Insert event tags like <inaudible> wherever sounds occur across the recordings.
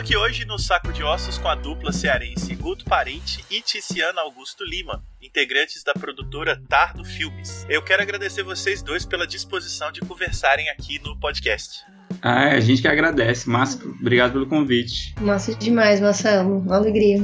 Estou aqui hoje no Saco de Ossos com a dupla cearense Guto Parente e Ticiana Augusto Lima, integrantes da produtora Tardo Filmes. Eu quero agradecer vocês dois pela disposição de conversarem aqui no podcast. Ah, é, a gente que agradece. Márcio, obrigado pelo convite. Massa demais, Marcelo. Uma alegria.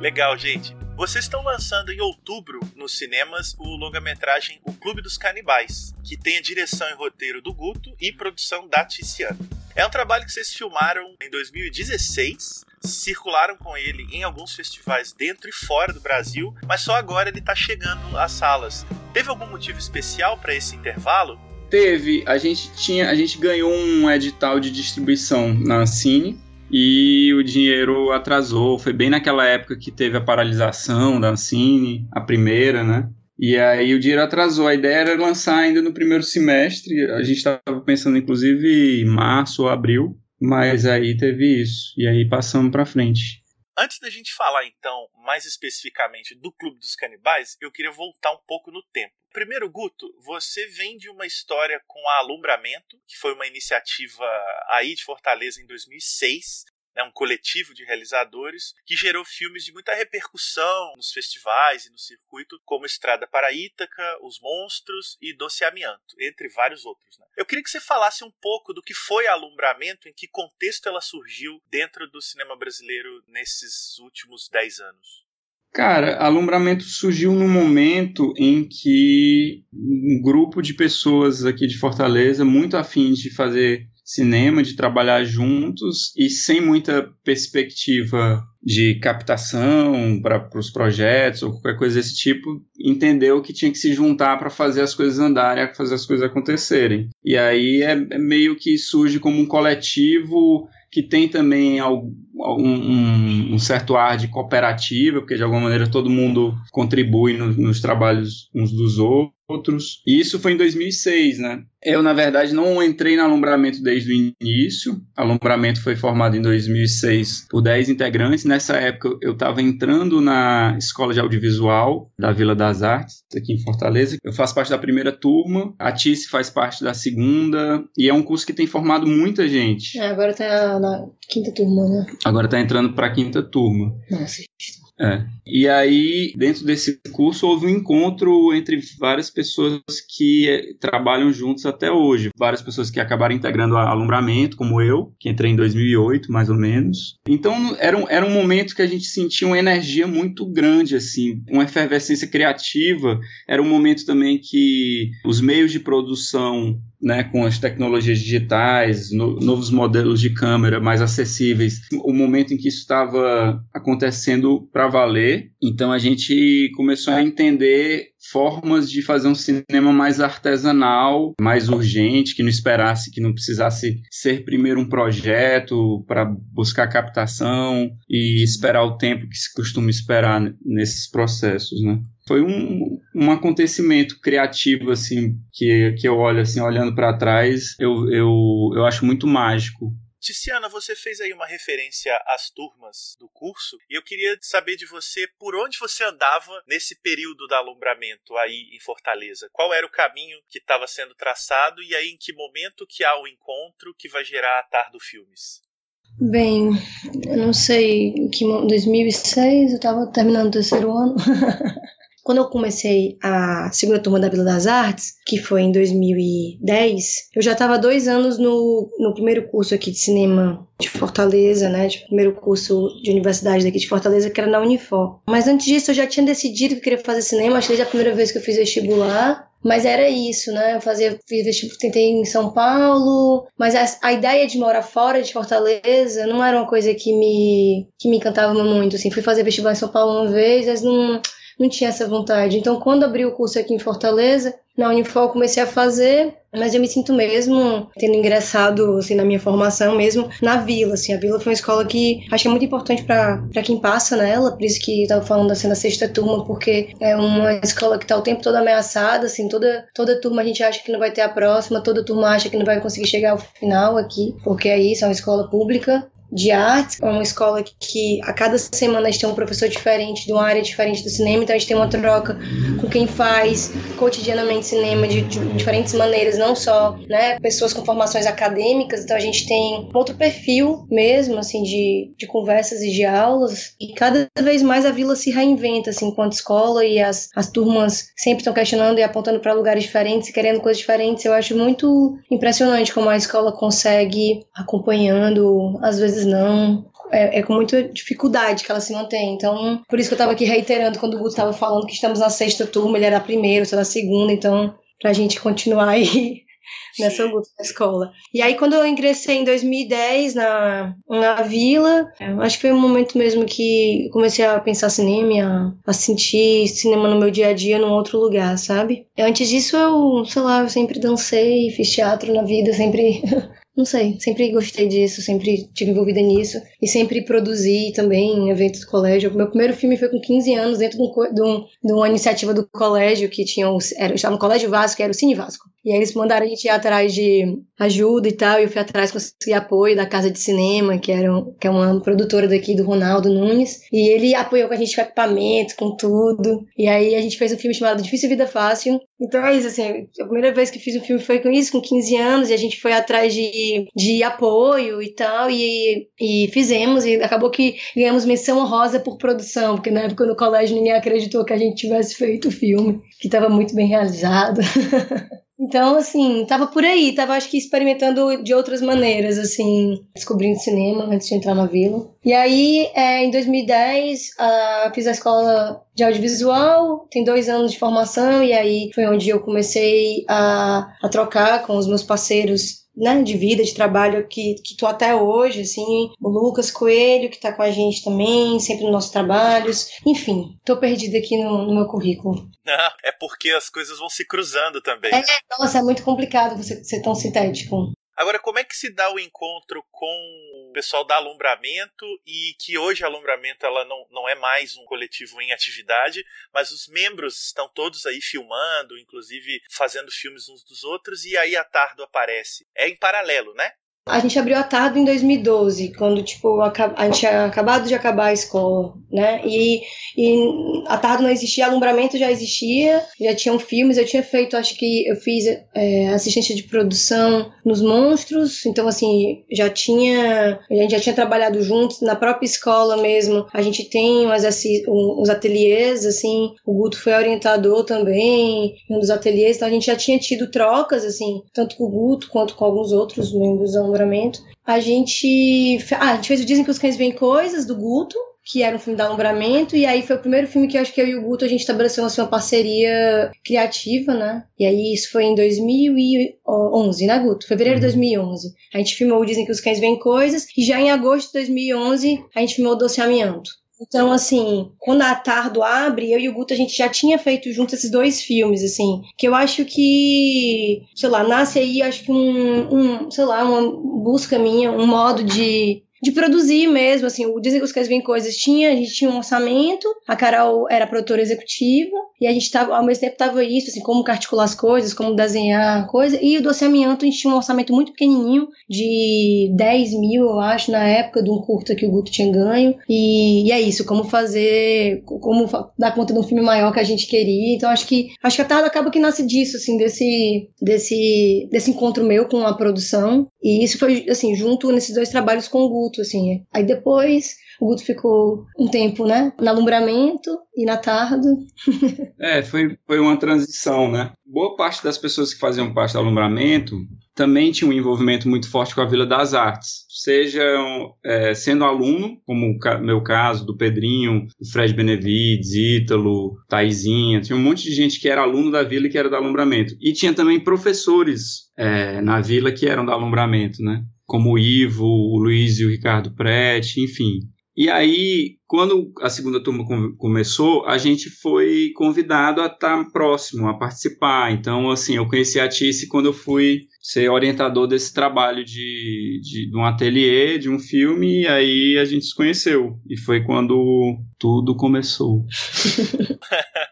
Legal, gente. Vocês estão lançando em outubro nos cinemas o longa-metragem O Clube dos Canibais, que tem a direção e roteiro do Guto e produção da Tiziana. É um trabalho que vocês filmaram em 2016, circularam com ele em alguns festivais dentro e fora do Brasil, mas só agora ele está chegando às salas. Teve algum motivo especial para esse intervalo? Teve, a gente tinha, a gente ganhou um edital de distribuição na Cine e o dinheiro atrasou. Foi bem naquela época que teve a paralisação da Ancine, a primeira, né? E aí o dinheiro atrasou. A ideia era lançar ainda no primeiro semestre. A gente estava pensando, inclusive, em março ou abril. Mas aí teve isso. E aí passamos para frente. Antes da gente falar, então, mais especificamente do Clube dos Canibais, eu queria voltar um pouco no tempo. Primeiro, Guto, você vem de uma história com a Alumbramento, que foi uma iniciativa aí de Fortaleza em 2006, né, um coletivo de realizadores que gerou filmes de muita repercussão nos festivais e no circuito, como Estrada para Ítaca, Os Monstros e Doce Amianto, entre vários outros. Né? Eu queria que você falasse um pouco do que foi Alumbramento, em que contexto ela surgiu dentro do cinema brasileiro nesses últimos 10 anos. Cara, alumbramento surgiu no momento em que um grupo de pessoas aqui de Fortaleza, muito afins de fazer cinema, de trabalhar juntos e sem muita perspectiva de captação para os projetos ou qualquer coisa desse tipo, entendeu que tinha que se juntar para fazer as coisas andarem, fazer as coisas acontecerem. E aí é, é meio que surge como um coletivo que tem também um, um, um, certo ar de cooperativa, porque de alguma maneira todo mundo contribui no, nos trabalhos uns dos outros. E isso foi em 2006, né? Eu, na verdade, não entrei no alumbramento desde o início. O alumbramento foi formado em 2006 por 10 integrantes. Nessa época, eu estava entrando na Escola de Audiovisual da Vila das Artes, aqui em Fortaleza. Eu faço parte da primeira turma, a Tice faz parte da segunda, e é um curso que tem formado muita gente. É, agora está na quinta turma, né? Agora está entrando para a quinta turma. Nossa, é. E aí, dentro desse curso, houve um encontro entre várias pessoas que eh, trabalham juntos até hoje. Várias pessoas que acabaram integrando a alumbramento, como eu, que entrei em 2008, mais ou menos. Então, era um, era um momento que a gente sentia uma energia muito grande, assim, uma efervescência criativa. Era um momento também que os meios de produção né, com as tecnologias digitais, no, novos modelos de câmera mais acessíveis, o momento em que isso estava acontecendo para valer. Então a gente começou a entender formas de fazer um cinema mais artesanal, mais urgente, que não esperasse, que não precisasse ser primeiro um projeto para buscar captação e esperar o tempo que se costuma esperar nesses processos, né? Foi um, um acontecimento criativo assim que, que eu olho assim olhando para trás, eu, eu, eu acho muito mágico Ticiana, você fez aí uma referência às turmas do curso e eu queria saber de você por onde você andava nesse período da alumbramento aí em Fortaleza. Qual era o caminho que estava sendo traçado e aí em que momento que há o encontro que vai gerar a Tardo Filmes? Bem, eu não sei, que 2006 eu estava terminando o terceiro ano. <laughs> Quando eu comecei a segunda turma da Vila das Artes, que foi em 2010, eu já estava dois anos no, no primeiro curso aqui de cinema de Fortaleza, né? De primeiro curso de universidade daqui de Fortaleza, que era na Unifor. Mas antes disso, eu já tinha decidido que queria fazer cinema, acho que desde a primeira vez que eu fiz vestibular. Mas era isso, né? Eu fazia, fiz vestibular, tentei em São Paulo, mas a, a, ideia de morar fora de Fortaleza não era uma coisa que me, que me encantava muito, assim. Fui fazer vestibular em São Paulo uma vez, mas não não tinha essa vontade. Então, quando abri o curso aqui em Fortaleza, na Unifol comecei a fazer, mas eu me sinto mesmo tendo ingressado assim na minha formação mesmo na Vila, assim, a Vila foi uma escola que que é muito importante para quem passa nela, por isso que estava falando assim da sexta turma, porque é uma escola que está o tempo todo ameaçada, assim, toda toda turma a gente acha que não vai ter a próxima, toda turma acha que não vai conseguir chegar ao final aqui, porque é isso, é uma escola pública de artes, é uma escola que a cada semana a gente tem um professor diferente, de uma área diferente do cinema, então a gente tem uma troca com quem faz cotidianamente cinema de, de diferentes maneiras, não só né, pessoas com formações acadêmicas, então a gente tem outro perfil mesmo, assim, de, de conversas e de aulas, e cada vez mais a vila se reinventa, assim, enquanto escola, e as, as turmas sempre estão questionando e apontando para lugares diferentes e querendo coisas diferentes. Eu acho muito impressionante como a escola consegue acompanhando, às vezes não, é, é, com muita dificuldade que ela se mantém. Então, por isso que eu estava aqui reiterando quando o Guto estava falando que estamos na sexta turma, ele era a primeira, eu sou na segunda, então, para a gente continuar aí <laughs> nessa luta escola. E aí, quando eu ingressei em 2010 na, na vila, acho que foi um momento mesmo que comecei a pensar cinema, a, a sentir cinema no meu dia a dia num outro lugar, sabe? Antes disso, eu, sei lá, eu sempre dancei, fiz teatro na vida, sempre <laughs> Não sei, sempre gostei disso, sempre tive envolvida nisso. E sempre produzi também em eventos do colégio. Meu primeiro filme foi com 15 anos, dentro de, um, de, um, de uma iniciativa do colégio que tinha. Um, era, estava no Colégio Vasco, que era o Cine Vasco. E aí eles mandaram a gente ir atrás de ajuda e tal, e eu fui atrás, consegui apoio da Casa de Cinema, que, era um, que é uma produtora daqui do Ronaldo Nunes. E ele apoiou com a gente com equipamento, com tudo. E aí a gente fez um filme chamado Difícil Vida Fácil. Então é isso, assim, a primeira vez que fiz um filme foi com isso, com 15 anos, e a gente foi atrás de, de apoio e tal, e, e fizemos, e acabou que ganhamos menção honrosa por produção, porque na época no colégio ninguém acreditou que a gente tivesse feito o filme, que estava muito bem realizado. <laughs> Então, assim, tava por aí, tava acho que experimentando de outras maneiras, assim, descobrindo cinema antes de entrar na vila. E aí, é, em 2010, uh, fiz a escola de audiovisual, tem dois anos de formação, e aí foi onde eu comecei a, a trocar com os meus parceiros né, de vida, de trabalho que, que tô até hoje, assim, o Lucas Coelho, que tá com a gente também, sempre nos nossos trabalhos. Enfim, tô perdida aqui no, no meu currículo. Não, <laughs> é porque as coisas vão se cruzando também. É, nossa, é muito complicado você ser tão sintético. Agora, como é que se dá o encontro com o pessoal da Alumbramento e que hoje a Alumbramento ela não, não é mais um coletivo em atividade, mas os membros estão todos aí filmando, inclusive fazendo filmes uns dos outros, e aí a Tardo aparece. É em paralelo, né? A gente abriu a Tardo em 2012, quando, tipo, a, a gente tinha acabado de acabar a escola, né? E, e a Tardo não existia, alumbramento já existia, já tinham filmes, eu tinha feito, acho que eu fiz é, assistência de produção nos Monstros, então, assim, já tinha, a gente já tinha trabalhado juntos, na própria escola mesmo, a gente tem umas, uns ateliês, assim, o Guto foi orientador também, um dos ateliês, então a gente já tinha tido trocas, assim, tanto com o Guto quanto com alguns outros membros alumbramento. A gente. Ah, a gente fez o Dizem que os Cães Veem Coisas, do Guto, que era um filme de alumbramento, e aí foi o primeiro filme que eu acho que eu e o Guto a gente estabeleceu assim, uma parceria criativa, né? E aí isso foi em 2011, né, Guto? Fevereiro de 2011. Uhum. A gente filmou o Dizem que os Cães Veem Coisas, e já em agosto de 2011 a gente filmou o Doce Amianto. Então, assim, quando a Tardo abre, eu e o Guto, a gente já tinha feito junto esses dois filmes, assim, que eu acho que, sei lá, nasce aí, acho que um, um sei lá, uma busca minha, um modo de de produzir mesmo, assim, o Dizem que os Cães Vêm Coisas tinha, a gente tinha um orçamento, a Carol era produtora executiva, e a gente tava, ao mesmo tempo tava isso, assim, como articular as coisas, como desenhar coisa, e o Doce Amianto a gente tinha um orçamento muito pequenininho, de 10 mil, eu acho, na época, de um curta que o Guto tinha ganho, e, e é isso, como fazer, como dar conta de um filme maior que a gente queria, então acho que, acho que a Tarda acaba que nasce disso, assim, desse, desse, desse encontro meu com a produção, e isso foi, assim, junto nesses dois trabalhos com o Guto, assim. Aí depois o Guto ficou um tempo, né, no alumbramento e na tarde. <laughs> é, foi, foi uma transição, né? Boa parte das pessoas que faziam parte do alumbramento também tinha um envolvimento muito forte com a Vila das Artes, seja é, sendo aluno, como o meu caso, do Pedrinho, do Fred Benevides, Ítalo, Taizinha, tinha um monte de gente que era aluno da vila e que era do alumbramento. E tinha também professores é, na vila que eram do alumbramento, né? como o Ivo, o Luiz e o Ricardo Prete, enfim. E aí, quando a segunda turma começou, a gente foi convidado a estar próximo, a participar. Então, assim, eu conheci a Tice quando eu fui ser orientador desse trabalho de, de, de um ateliê, de um filme, e aí a gente se conheceu. E foi quando tudo começou. <laughs>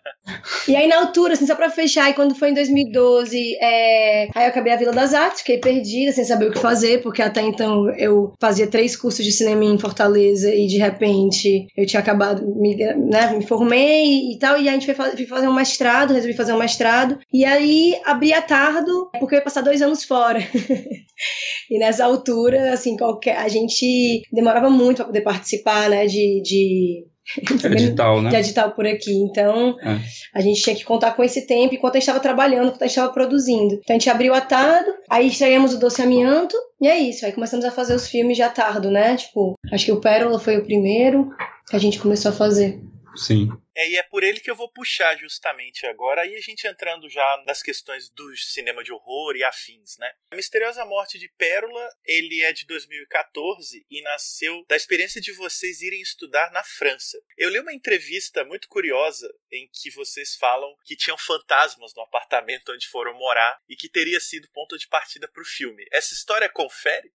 E aí, na altura, assim, só pra fechar, e quando foi em 2012, é... aí eu acabei a Vila das Artes, fiquei perdida, sem saber o que fazer, porque até então eu fazia três cursos de cinema em Fortaleza e de repente eu tinha acabado, me, né, me formei e tal, e a gente foi fazer um mestrado, resolvi fazer um mestrado, e aí abri a Tardo, porque eu ia passar dois anos fora. <laughs> e nessa altura, assim, qualquer, a gente demorava muito para poder participar, né, de, de edital, né? De edital por aqui. Então, é. a gente tinha que contar com esse tempo enquanto a gente estava trabalhando, enquanto a gente estava produzindo. Então, a gente abriu a Tardo, aí estreamos o Doce Amianto, e é isso. Aí começamos a fazer os filmes de Tardo, né? Tipo, acho que o Pérola foi o primeiro que a gente começou a fazer. Sim. É, e é por ele que eu vou puxar justamente agora, aí a gente entrando já nas questões do cinema de horror e afins, né? A Misteriosa Morte de Pérola, ele é de 2014 e nasceu da experiência de vocês irem estudar na França. Eu li uma entrevista muito curiosa em que vocês falam que tinham fantasmas no apartamento onde foram morar e que teria sido ponto de partida para o filme. Essa história confere?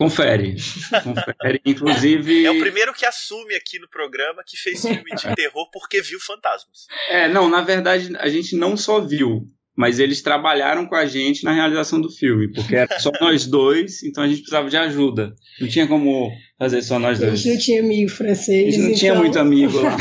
Confere. Confere. Inclusive. É o primeiro que assume aqui no programa que fez filme de terror porque viu fantasmas. É, não, na verdade, a gente não só viu, mas eles trabalharam com a gente na realização do filme, porque era só <laughs> nós dois, então a gente precisava de ajuda. Não tinha como fazer só nós dois. A gente não tinha amigo francês. A gente não então... tinha muito amigo lá.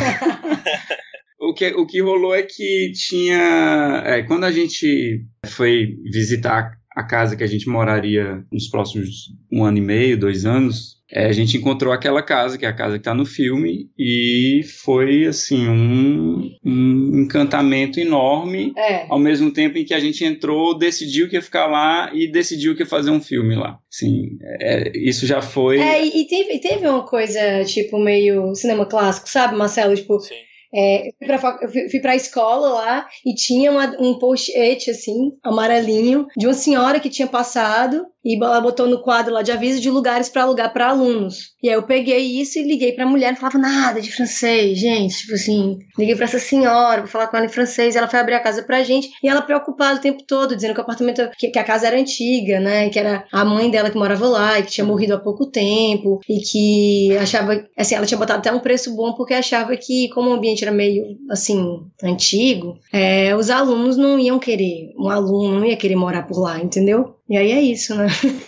<laughs> o, que, o que rolou é que tinha. É, quando a gente foi visitar a casa que a gente moraria nos próximos um ano e meio, dois anos, é, a gente encontrou aquela casa, que é a casa que está no filme, e foi assim um, um encantamento enorme. É. Ao mesmo tempo em que a gente entrou, decidiu que ia ficar lá e decidiu que ia fazer um filme lá. Sim, é, isso já foi. É, e teve, teve uma coisa tipo meio cinema clássico, sabe, Marcelo? Tipo, Sim é, fui eu fui escola lá e tinha uma, um post-it, assim, amarelinho, de uma senhora que tinha passado e ela botou no quadro lá de aviso de lugares para alugar para alunos. E aí eu peguei isso e liguei pra mulher, não falava nada de francês, gente, tipo assim, liguei pra essa senhora, vou falar com ela em francês, ela foi abrir a casa pra gente e ela preocupada o tempo todo, dizendo que o apartamento, que, que a casa era antiga, né, que era a mãe dela que morava lá e que tinha morrido há pouco tempo e que achava, assim, ela tinha botado até um preço bom porque achava que como o ambiente era meio, assim, antigo, é, os alunos não iam querer, um aluno não ia querer morar por lá, entendeu? E aí é isso, né?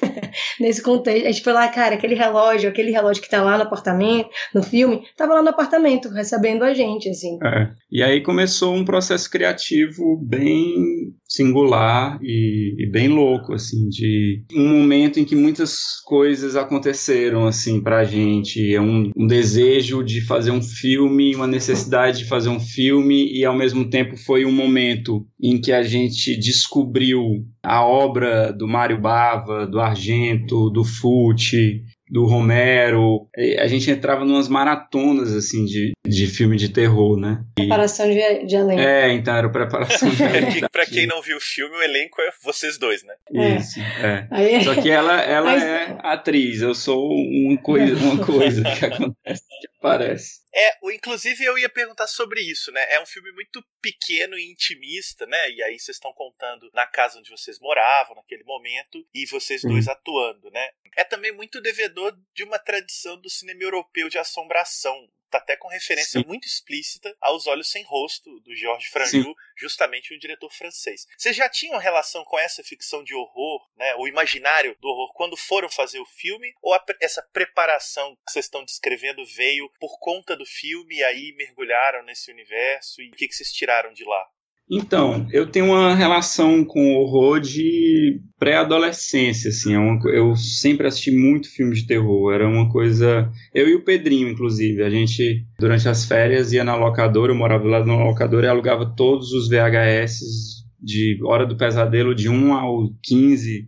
<laughs> Nesse contexto, a gente foi lá, cara, aquele relógio, aquele relógio que tá lá no apartamento, no filme, tava lá no apartamento, recebendo a gente, assim. É. E aí começou um processo criativo bem singular e, e, bem louco, assim, de um momento em que muitas coisas aconteceram, assim, pra gente. É um, um desejo de fazer um filme, uma necessidade de fazer um filme, e ao mesmo tempo foi um momento em que a gente descobriu a obra do Mário Bava, do Argento, do Fute, do Romero. A gente entrava numas maratonas, assim, de, de filme de terror, né? E... Preparação de, de elenco. É, então era preparação de <laughs> elenco. pra quem não viu o filme, o elenco é vocês dois, né? Isso, é. é. Só que ela, ela Mas... é atriz, eu sou uma coisa, <laughs> uma coisa que acontece, que aparece. É, inclusive eu ia perguntar sobre isso, né? É um filme muito pequeno e intimista, né? E aí vocês estão contando na casa onde vocês moravam naquele momento e vocês dois uhum. atuando, né? É também muito devedor de uma tradição do cinema europeu de assombração, tá até com referência Sim. muito explícita aos Olhos Sem Rosto, do Georges Franju, justamente um diretor francês. Vocês já tinham relação com essa ficção de horror, né, o imaginário do horror, quando foram fazer o filme? Ou a, essa preparação que vocês estão descrevendo veio por conta do filme e aí mergulharam nesse universo? E o que, que vocês tiraram de lá? Então, eu tenho uma relação com horror de pré-adolescência, assim, é uma, eu sempre assisti muito filme de terror, era uma coisa, eu e o Pedrinho, inclusive, a gente, durante as férias, ia na locadora, eu morava lá na locadora e alugava todos os VHS de Hora do Pesadelo de 1 ao 15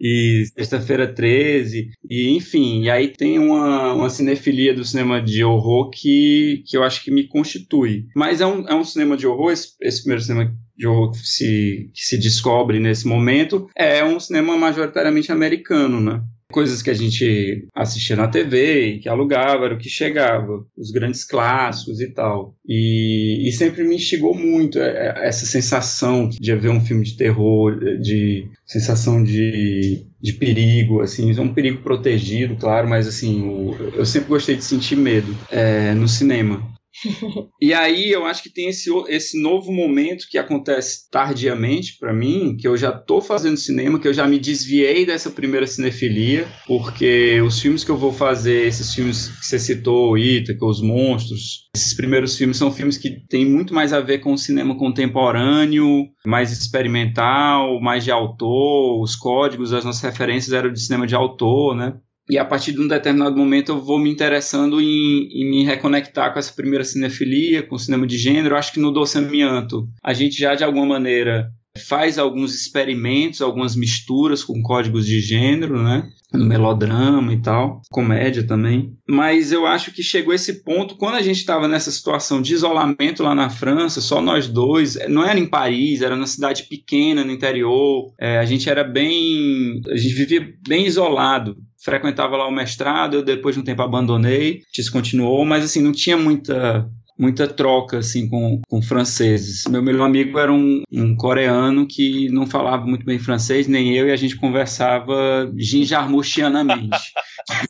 e Sexta-feira 13 e enfim, e aí tem uma, uma cinefilia do cinema de horror que, que eu acho que me constitui. Mas é um, é um cinema de horror, esse, esse primeiro cinema de horror que se, que se descobre nesse momento é um cinema majoritariamente americano, né? Coisas que a gente assistia na TV, que alugava, era o que chegava, os grandes clássicos e tal. E, e sempre me instigou muito é, é, essa sensação de ver um filme de terror, de sensação de, de perigo, assim, é um perigo protegido, claro, mas assim, eu sempre gostei de sentir medo é, no cinema. <laughs> e aí eu acho que tem esse, esse novo momento que acontece tardiamente para mim, que eu já tô fazendo cinema, que eu já me desviei dessa primeira cinefilia, porque os filmes que eu vou fazer, esses filmes que você citou, Ítaca, Os Monstros, esses primeiros filmes são filmes que têm muito mais a ver com o cinema contemporâneo, mais experimental, mais de autor, os códigos, as nossas referências eram de cinema de autor, né? E a partir de um determinado momento eu vou me interessando em, em, me reconectar com essa primeira cinefilia, com o cinema de gênero. Eu acho que no Doce Amianto a gente já de alguma maneira faz alguns experimentos, algumas misturas com códigos de gênero, né? No melodrama e tal, comédia também. Mas eu acho que chegou esse ponto quando a gente estava nessa situação de isolamento lá na França, só nós dois. Não era em Paris, era na cidade pequena, no interior. É, a gente era bem. A gente vivia bem isolado frequentava lá o mestrado, eu depois de um tempo abandonei, descontinuou, mas assim, não tinha muita muita troca assim com, com franceses. Meu melhor amigo era um, um coreano que não falava muito bem francês, nem eu, e a gente conversava ginjarmuxianamente.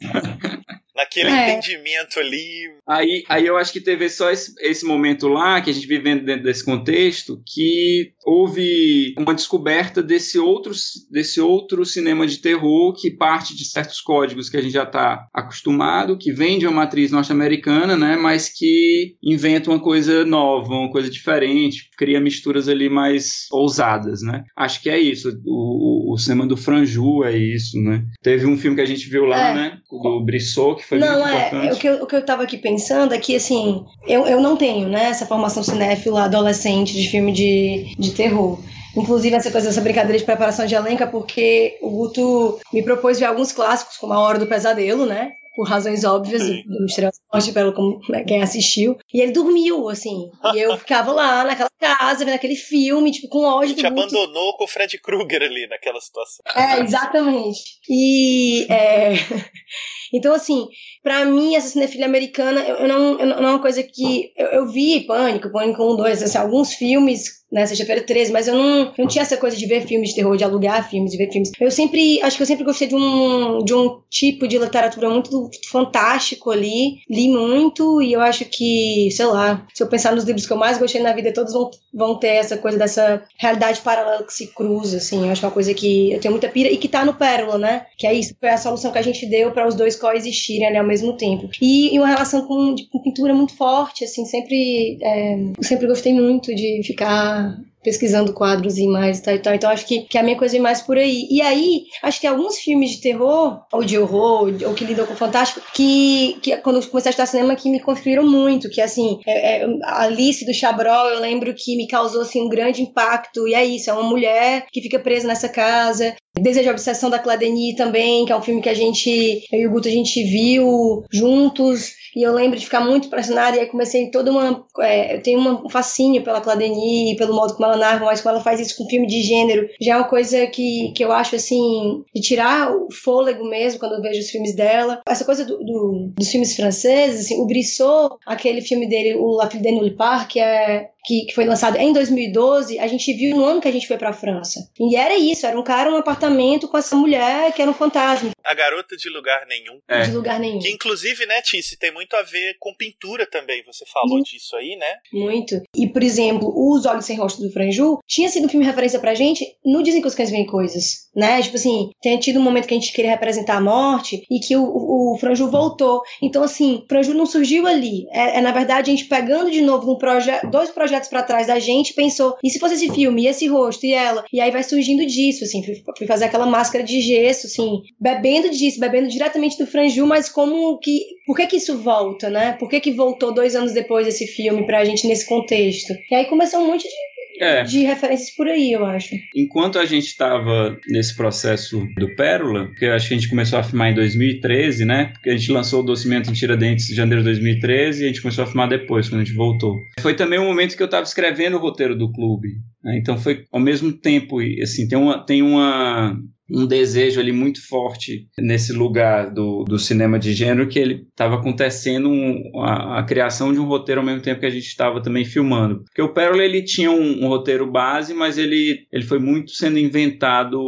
<laughs> naquele é. entendimento ali. Aí, aí eu acho que teve só esse, esse momento lá, que a gente vivendo dentro desse contexto, que houve uma descoberta desse outro, desse outro cinema de terror que parte de certos códigos que a gente já está acostumado, que vem de uma matriz norte-americana, né, mas que inventa uma coisa nova, uma coisa diferente, cria misturas ali mais ousadas, né? Acho que é isso. O, o, o cinema do Franju é isso, né? Teve um filme que a gente viu lá, é. né, do Brissot, que foi não, muito é, importante. O que, eu, o que eu tava aqui pensando é que, assim, eu, eu não tenho, né, essa formação cinéfila adolescente de filme de, de terror. Inclusive, essa coisa, essa brincadeira de preparação de elenco é porque o Guto me propôs ver alguns clássicos, como A Hora do Pesadelo, né? por razões óbvias, do Estrela Forte, pelo como, né, quem assistiu. E ele dormiu, assim. E eu ficava lá naquela casa, vendo aquele filme, tipo, com ódio. A gente abandonou com o Fred Krueger ali naquela situação. É, exatamente. E. É... <laughs> Então, assim, para mim, essa cinefilia americana, eu, eu, não, eu não é uma coisa que. Eu, eu vi Pânico, Pânico 1, 2, assim, alguns filmes né, sexta-feira 13, mas eu não, não tinha essa coisa de ver filmes de terror, de alugar filmes, de ver filmes. Eu sempre, acho que eu sempre gostei de um, de um tipo de literatura muito fantástico ali, li muito e eu acho que, sei lá, se eu pensar nos livros que eu mais gostei na vida, todos vão, vão ter essa coisa dessa realidade paralela que se cruza, assim, eu acho uma coisa que eu tenho muita pira e que tá no Pérola, né, que é isso, foi a solução que a gente deu para os dois coexistirem ali ao mesmo tempo. E, e uma relação com, de, com pintura muito forte, assim, sempre, é, sempre gostei muito de ficar pesquisando quadros e imagens e tal e tal. Então acho que, que a minha coisa é mais por aí. E aí, acho que alguns filmes de terror, ou de horror, ou que lidam com o fantástico, que, que quando eu comecei a estudar cinema, que me construíram muito. Que assim, é, é, Alice do Chabrol, eu lembro que me causou assim, um grande impacto. E é isso, é uma mulher que fica presa nessa casa. Desejo Obsessão da Cladeni também, que é um filme que a gente, eu e o Guto, a gente viu juntos. E eu lembro de ficar muito impressionada e aí comecei toda uma. É, eu tenho um fascínio pela Cladeni, pelo modo como ela narra, mas como ela faz isso com filme de gênero. Já é uma coisa que, que eu acho assim, de tirar o fôlego mesmo quando eu vejo os filmes dela. Essa coisa do, do dos filmes franceses, assim, o Brissot, aquele filme dele, o La Fille de Nulle Part, que é que, que, foi lançado em 2012, a gente viu no ano que a gente foi pra França. E era isso, era um cara num apartamento com essa mulher que era um fantasma. A garota de lugar nenhum. É. De lugar nenhum. Que inclusive, né, Tice, tem muito a ver com pintura também. Você falou muito. disso aí, né? Muito. E, por exemplo, Os Olhos Sem Rosto do Franju tinha sido um filme referência pra gente no Dizem que os Cães Veem Coisas, né? Tipo assim, tinha tido um momento que a gente queria representar a morte e que o, o, o Franju voltou. Então, assim, o Franju não surgiu ali. É, é, na verdade, a gente pegando de novo um proje dois projetos para trás da gente, pensou, e se fosse esse filme, e esse rosto, e ela? E aí vai surgindo disso, assim, fui fazer aquela máscara de gesso, assim, bebendo disso, bebendo diretamente do Franju, mas como que. Por que que isso volta, né? Por que que voltou dois anos depois esse filme pra gente nesse contexto? E aí começou um monte de é. de referências por aí, eu acho. Enquanto a gente estava nesse processo do Pérola, que eu acho que a gente começou a filmar em 2013, né? Porque a gente lançou o Docimento em Tiradentes em janeiro de 2013 e a gente começou a filmar depois, quando a gente voltou. Foi também o um momento que eu estava escrevendo o roteiro do clube. Né? Então foi ao mesmo tempo, assim, tem uma, tem uma um desejo ali muito forte nesse lugar do, do cinema de gênero que ele estava acontecendo um, a, a, criação de um roteiro ao mesmo tempo que a gente estava também filmando. Porque o Pérola ele tinha um, um, roteiro base, mas ele, ele foi muito sendo inventado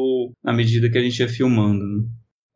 na medida que a gente ia filmando. Né?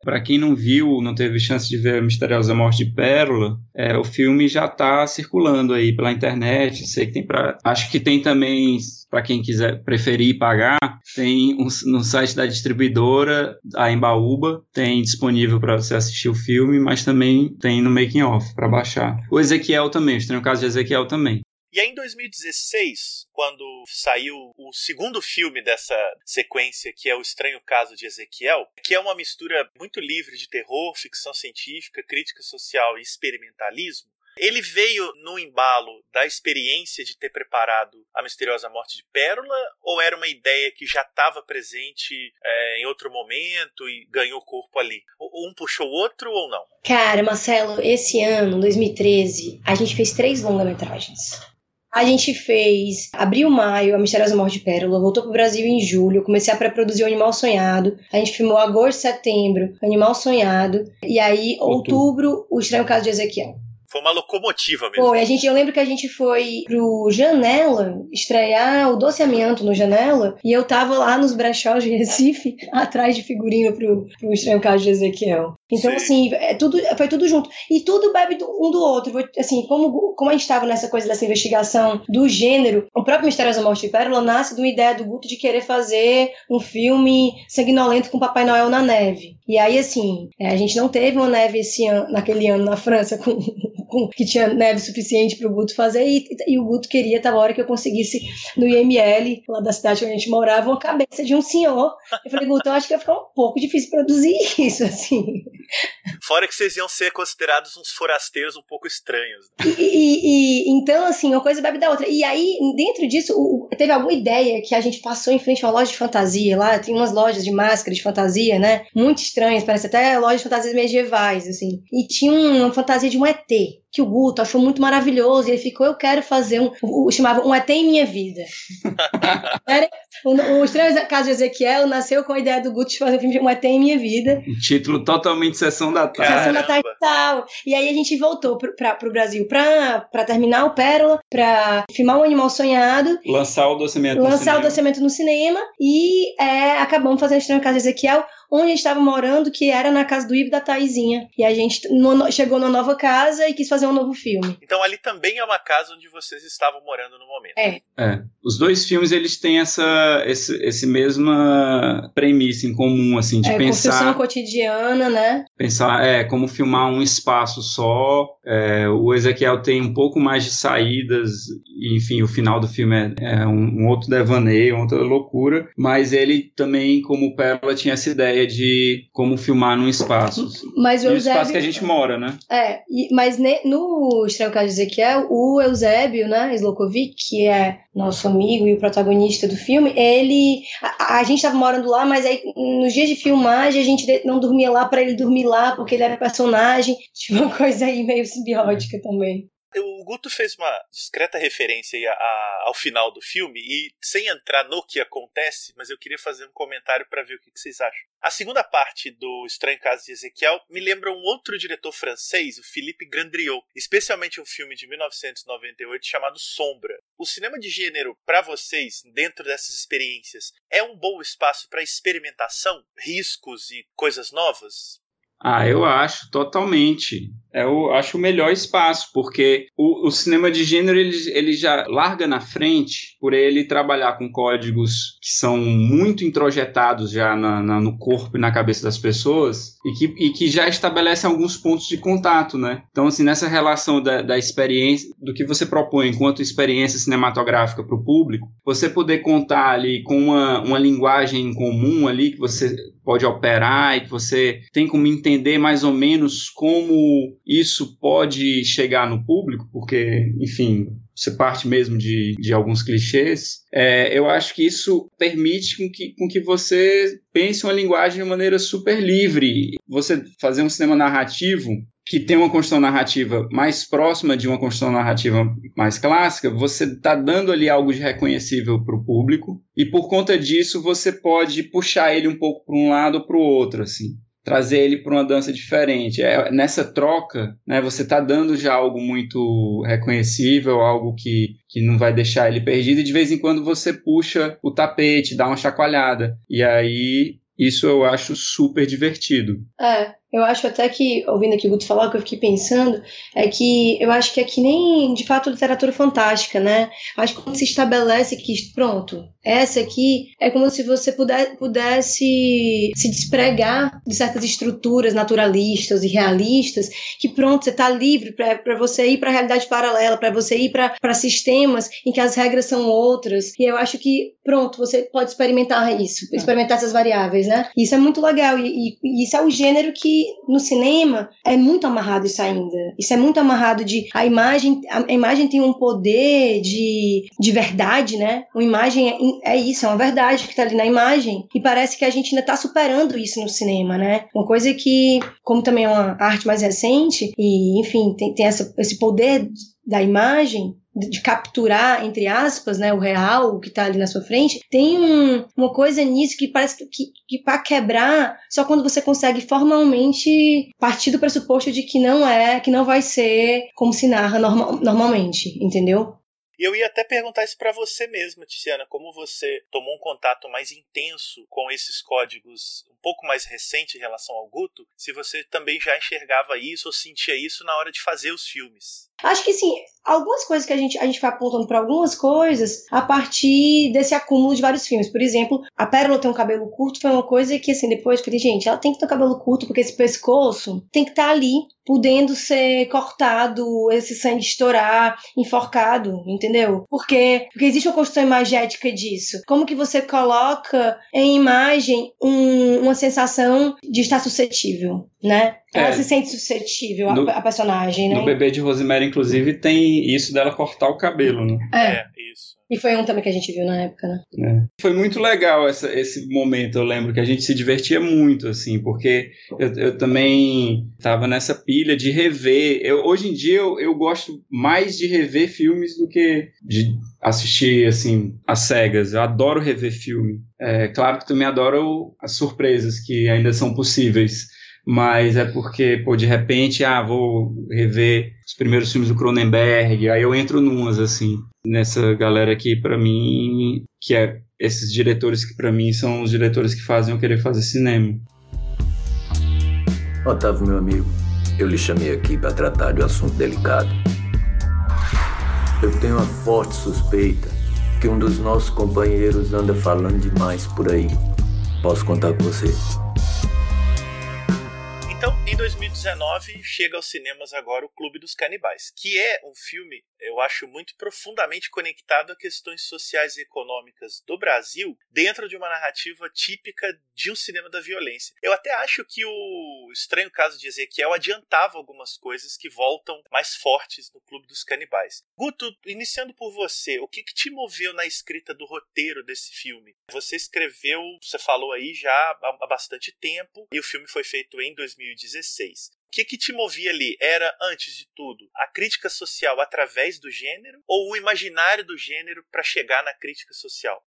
Para quem não viu, não teve chance de ver a Misteriosa Morte de Pérola, é, o filme já está circulando aí pela internet. Sei que tem acho que tem também para quem quiser preferir pagar, tem um, no site da distribuidora, a Embaúba, tem disponível para você assistir o filme, mas também tem no making off para baixar. O Ezequiel também, o estranho caso de Ezequiel também. E aí, em 2016, quando saiu o segundo filme dessa sequência, que é O Estranho Caso de Ezequiel, que é uma mistura muito livre de terror, ficção científica, crítica social e experimentalismo, ele veio no embalo da experiência de ter preparado a misteriosa morte de Pérola, ou era uma ideia que já estava presente é, em outro momento e ganhou corpo ali? Um puxou o outro ou não? Cara, Marcelo, esse ano, 2013, a gente fez três longa-metragens. A gente fez abril, maio, A Misteriosa Morte de Pérola, voltou pro Brasil em julho, comecei a pré-produzir o Animal Sonhado. A gente filmou agosto, setembro, Animal Sonhado. E aí, outubro, outubro O Estranho Caso de Ezequiel. Foi uma locomotiva mesmo. Foi, a gente, eu lembro que a gente foi pro Janela estrear o Doce Amianto no Janela e eu tava lá nos brechós de Recife, <laughs> atrás de figurino pro, pro Estranho Caso de Ezequiel. Então, Sim. assim, é tudo, foi tudo junto. E tudo bebe um do outro. Assim, como, como a gente estava nessa coisa dessa investigação do gênero, o próprio Mistério da Morte de Pérola nasce de uma ideia do Guto de querer fazer um filme sanguinolento com Papai Noel na neve. E aí, assim, é, a gente não teve uma neve esse ano, naquele ano na França com, com que tinha neve suficiente para o Guto fazer. E, e, o Guto queria, tava hora que eu conseguisse no IML, lá da cidade onde a gente morava, uma cabeça de um senhor. Eu falei, Guto, eu acho que ia ficar um pouco difícil produzir isso, <laughs> assim. Fora que vocês iam ser considerados uns forasteiros um pouco estranhos. Né? E, e, e, então, assim, uma coisa bebe da outra. E aí, dentro disso, o, teve alguma ideia que a gente passou em frente a uma loja de fantasia lá, tem umas lojas de máscara de fantasia, né? Muito estranhas, parece até lojas de fantasias medievais, assim. E tinha uma fantasia de um ET que o Guto achou muito maravilhoso, e ele ficou, eu quero fazer um, o, chamava Um ET em Minha Vida. <laughs> o, Estranho Caso de Ezequiel nasceu com a ideia do Guto de fazer um filme Um ET em Minha Vida. Um título totalmente Sessão da Tarde. Sessão da Tarde tal. E aí a gente voltou para o Brasil para terminar o Pérola, para filmar um Animal Sonhado. Lançar o doceamento Lançar o doceamento no cinema. E é, acabamos fazendo Estranho Caso de Ezequiel onde a gente estava morando, que era na casa do Ivo da Taizinha. E a gente no, chegou numa nova casa e quis fazer um novo filme. Então ali também é uma casa onde vocês estavam morando no momento. É. é. Os dois filmes eles têm essa esse, esse mesma premissa em comum assim de é, pensar construção cotidiana, né? Pensar é como filmar um espaço só. É, o Ezequiel tem um pouco mais de saídas. E, enfim, o final do filme é, é um, um outro devaneio, outra loucura. Mas ele também, como o Pérola, tinha essa ideia de como filmar num espaço. Mas o Eusébio, espaço que a gente mora, né? É, e, mas ne, no Estranho Caso de Ezequiel, o Eusébio, né, Slokovic, que é nosso amigo e o protagonista do filme, ele. A, a gente estava morando lá, mas aí nos dias de filmagem a gente não dormia lá para ele dormir lá, porque ele era personagem. <laughs> Tipo, uma coisa aí meio simbiótica também o Guto fez uma discreta referência a, a, ao final do filme e sem entrar no que acontece, mas eu queria fazer um comentário para ver o que, que, vocês acham. A segunda parte do Estranho Caso de Ezequiel me lembra um outro diretor francês, o Philippe Grandriot, especialmente um filme de 1998 chamado Sombra. O cinema de gênero para vocês, dentro dessas experiências, é um bom espaço para experimentação, riscos e coisas novas? Ah, eu acho totalmente. Eu acho o melhor espaço, porque o, o, cinema de gênero ele, ele já larga na frente por ele trabalhar com códigos que são muito introjetados já na, na, no corpo e na cabeça das pessoas e que, e que já estabelecem alguns pontos de contato, né? Então, assim, nessa relação da, da experiência, do que você propõe enquanto experiência cinematográfica para o público, você poder contar ali com uma, uma linguagem comum ali que você pode operar e que você tem como entender mais ou menos como isso pode chegar no público, porque, enfim, você parte mesmo de, de alguns clichês, é, eu acho que isso permite com que, com que você pense uma linguagem de maneira super livre. Você fazer um cinema narrativo que tem uma construção narrativa mais próxima de uma construção narrativa mais clássica, você está dando ali algo de reconhecível para o público. E por conta disso você pode puxar ele um pouco para um lado ou para o outro, assim trazer ele para uma dança diferente. É, nessa troca, né, você está dando já algo muito reconhecível, algo que, que não vai deixar ele perdido, e de vez em quando você puxa o tapete, dá uma chacoalhada. E aí isso eu acho super divertido. É, eu acho até que, ouvindo aqui o Guto falar, o que eu fiquei pensando é que eu acho que é que nem, de fato, literatura fantástica, né? Acho que quando se estabelece que, pronto, essa aqui é como se você puder, pudesse se despregar de certas estruturas naturalistas e realistas, que pronto, você está livre para você ir para a realidade paralela, para você ir para sistemas em que as regras são outras. E eu acho que, pronto, você pode experimentar isso, experimentar essas variáveis, né? Isso é muito legal. E, e isso é o gênero que no cinema é muito amarrado isso ainda. Isso é muito amarrado de a imagem, a imagem tem um poder de, de verdade, né? Uma imagem é, é isso, é uma verdade que está ali na imagem. E parece que a gente ainda está superando isso no cinema, né? Uma coisa que, como também é uma arte mais recente, e enfim, tem, tem essa, esse poder da imagem, de capturar, entre aspas, né, o real, o que está ali na sua frente, tem um, uma coisa nisso que parece que, que, que para quebrar, só quando você consegue formalmente partir do pressuposto de que não é, que não vai ser como se narra normal, normalmente, entendeu? E eu ia até perguntar isso para você mesma, Tiziana, como você tomou um contato mais intenso com esses códigos um pouco mais recente em relação ao Guto, se você também já enxergava isso ou sentia isso na hora de fazer os filmes. Acho que sim, algumas coisas que a gente, a gente vai apontando para algumas coisas a partir desse acúmulo de vários filmes. Por exemplo, a Pérola tem um cabelo curto, foi uma coisa que, assim, depois eu falei, gente, ela tem que ter um cabelo curto, porque esse pescoço tem que estar tá ali, podendo ser cortado, esse sangue estourar, enforcado, entendeu? Porque, porque existe uma construção imagética disso. Como que você coloca em imagem um, uma sensação de estar suscetível, né? Ela é. se sente suscetível, no, a, a, personagem, né? No bebê de Rosemary, inclusive, tem isso dela cortar o cabelo, né? É, é isso. E foi um também que a gente viu na época, né? É. Foi muito legal essa, esse momento, eu lembro que a gente se divertia muito, assim, porque eu, eu também estava nessa pilha de rever. Eu, hoje em dia eu, eu gosto mais de rever filmes do que de assistir, assim, às cegas. Eu adoro rever filme. É claro que também adoro as surpresas que ainda são possíveis mas é porque, pô, de repente, ah, vou rever os primeiros filmes do Cronenberg, aí eu entro numas, assim, nessa galera aqui, para mim, que é esses diretores que para mim são os diretores que fazem eu querer fazer cinema. Otávio, meu amigo, eu lhe chamei aqui para tratar de um assunto delicado. Eu tenho uma forte suspeita que um dos nossos companheiros anda falando demais por aí. Posso contar com você? Em 2019, chega aos cinemas agora o Clube dos Canibais, que é um filme, eu acho, muito profundamente conectado a questões sociais e econômicas do Brasil, dentro de uma narrativa típica de um cinema da violência. Eu até acho que o estranho caso de Ezequiel adiantava algumas coisas que voltam mais fortes no Clube dos Canibais. Guto, iniciando por você, o que, que te moveu na escrita do roteiro desse filme? Você escreveu, você falou aí já há bastante tempo, e o filme foi feito em 2018. 2016. O que, que te movia ali? Era, antes de tudo, a crítica social através do gênero ou o imaginário do gênero para chegar na crítica social?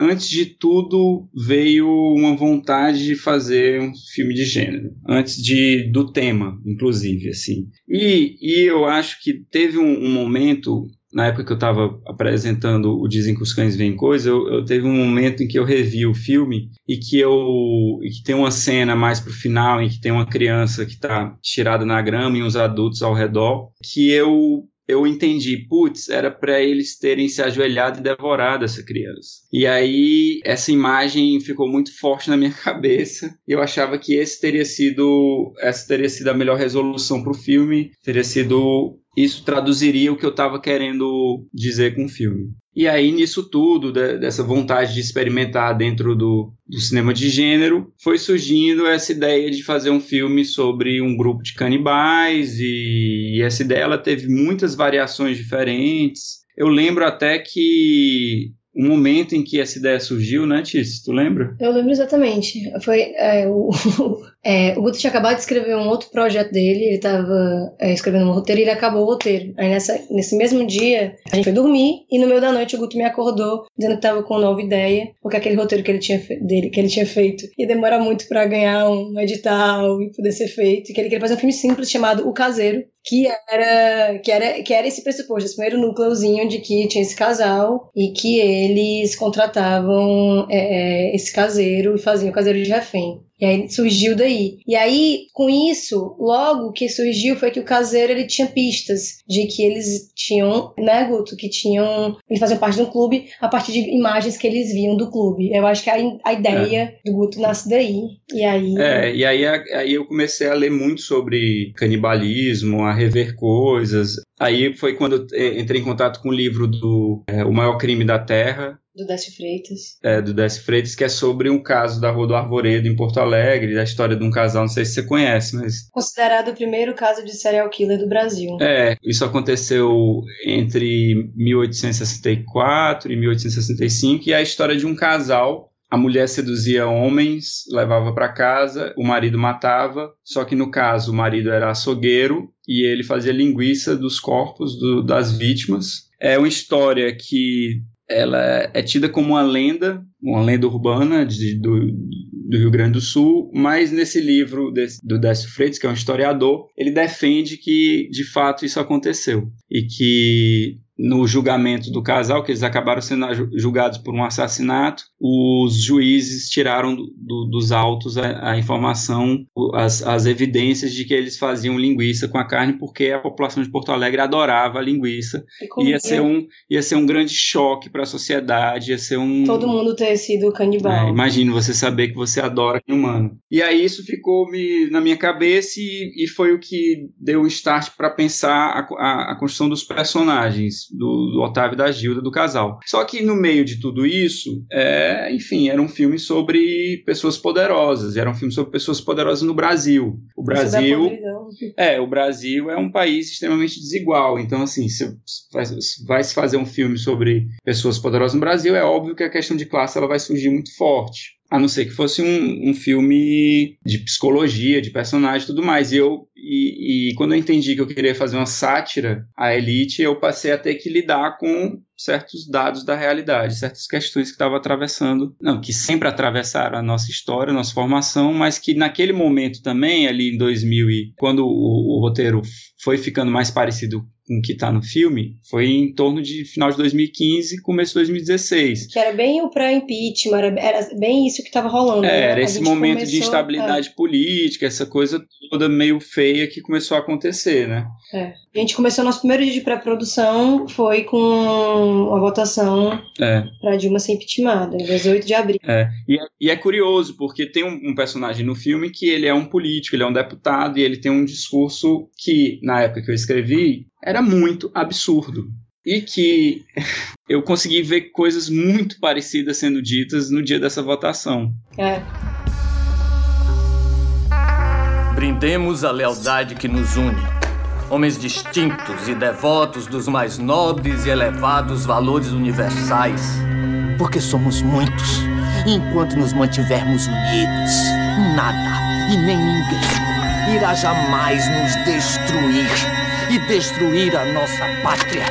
Antes de tudo, veio uma vontade de fazer um filme de gênero. Antes de do tema, inclusive, assim. E, e eu acho que teve um, um momento na época que eu estava apresentando o Dizem que os Cães Vêm Coisa, eu, eu, teve um momento em que eu revi o filme e que eu e que tem uma cena mais pro final em que tem uma criança que está tirada na grama e uns adultos ao redor, que eu eu entendi, putz, era para eles terem se ajoelhado e devorado essa criança. E aí essa imagem ficou muito forte na minha <laughs> cabeça. Eu achava que esse teria sido essa teria sido a melhor resolução para o filme, teria sido isso traduziria o que eu estava querendo dizer com o filme. E aí, nisso tudo, dessa vontade de experimentar dentro do, do, cinema de gênero, foi surgindo essa ideia de fazer um filme sobre um grupo de canibais, e, e essa ideia ela teve muitas variações diferentes. Eu lembro até que o momento em que essa ideia surgiu, né, Tice? Tu lembra? Eu lembro exatamente. Foi é, o, <laughs> É, o Guto tinha acabado de escrever um outro projeto dele, ele estava é, escrevendo um roteiro e ele acabou o roteiro. Aí nessa, nesse mesmo dia, a gente foi dormir e no meio da noite o Guto me acordou dizendo que estava com uma nova ideia, porque aquele roteiro que ele tinha, dele, que ele tinha feito ia demorar muito para ganhar um edital e poder ser feito, e que ele queria fazer um filme simples chamado O Caseiro, que era que era que era esse pressuposto, esse primeiro núcleozinho de que tinha esse casal e que eles contratavam é, é esse caseiro e faziam o caseiro de refém. E aí surgiu daí. E aí, com isso, logo que surgiu foi que o caseiro ele tinha pistas de que eles tinham, né, Guto, que tinham. Eles faziam parte de um clube a partir de imagens que eles viam do clube. Eu acho que a, a ideia é. do Guto nasce daí. E aí. É, e aí, aí eu comecei a ler muito sobre canibalismo, a rever coisas. Aí foi quando eu entrei em contato com o livro do é, O Maior Crime da Terra, do Décio Freitas. É, do Décio Freitas, que é sobre um caso da Rua do Arvoredo, em Porto Alegre, da história de um casal, não sei se você conhece, mas... Considerado o primeiro caso de serial killer do Brasil. É, isso aconteceu entre 1864 e 1865, e é a história de um casal a mulher seduzia homens, levava para casa, o marido matava, só que no caso o marido era açougueiro e ele fazia linguiça dos corpos do, das vítimas. É uma história que ela é tida como uma lenda, uma lenda urbana de, do, do Rio Grande do Sul, mas nesse livro desse, do Décio Freitas, que é um historiador, ele defende que de fato isso aconteceu e que no julgamento do casal, que eles acabaram sendo julgados por um assassinato, os juízes tiraram do, do, dos autos a, a informação, as, as, evidências de que eles faziam linguiça com a carne, porque a população de Porto Alegre adorava a linguiça. Ia ser, um, ia ser um grande choque para a sociedade, ia ser um... Todo mundo ter sido canibal. É, imagine você saber que você adora humano. E aí isso ficou me, na minha cabeça e, e foi o que deu o start para pensar a, a, a construção dos personagens do, do Otávio e da Gilda, do casal. Só que no meio de tudo isso, é, enfim, era um filme sobre pessoas poderosas, era um filme sobre pessoas poderosas no Brasil. O Brasil. É, o Brasil é um país extremamente desigual. Então, assim, se vai, vai se fazer um filme sobre pessoas poderosas no Brasil, é óbvio que a questão de classe ela vai surgir muito forte. A não ser que fosse um, um filme de psicologia, de personagem e tudo mais. E eu e, e, quando eu entendi que eu queria fazer uma sátira à elite, eu passei a ter que lidar com certos dados da realidade, certas questões que estavam atravessando, não, que sempre atravessaram a nossa história, a nossa formação, mas que naquele momento também, ali em 2000, e quando o, o roteiro foi ficando mais parecido com que está no filme foi em torno de final de 2015 começo de 2016. Que era bem o pré-impeachment, era, era, bem isso que estava rolando. É, né? Era esse momento começou, de instabilidade é. política, essa coisa toda meio feia que começou a acontecer, né? É. A gente começou nosso primeiro dia de pré-produção foi com a votação é. para Dilma ser impeachmentada, em 18 de abril. É. E, é, e é curioso, porque tem um, um, personagem no filme que ele é um político, ele é um deputado e ele tem um discurso que, na época que eu escrevi, era muito absurdo. E que <laughs> eu consegui ver coisas muito parecidas sendo ditas no dia dessa votação. É. Brindemos a lealdade que nos une homens distintos e devotos dos mais nobres e elevados valores universais. Porque somos muitos, e enquanto nos mantivermos unidos, nada e nem ninguém irá jamais nos destruir e destruir a nossa pátria.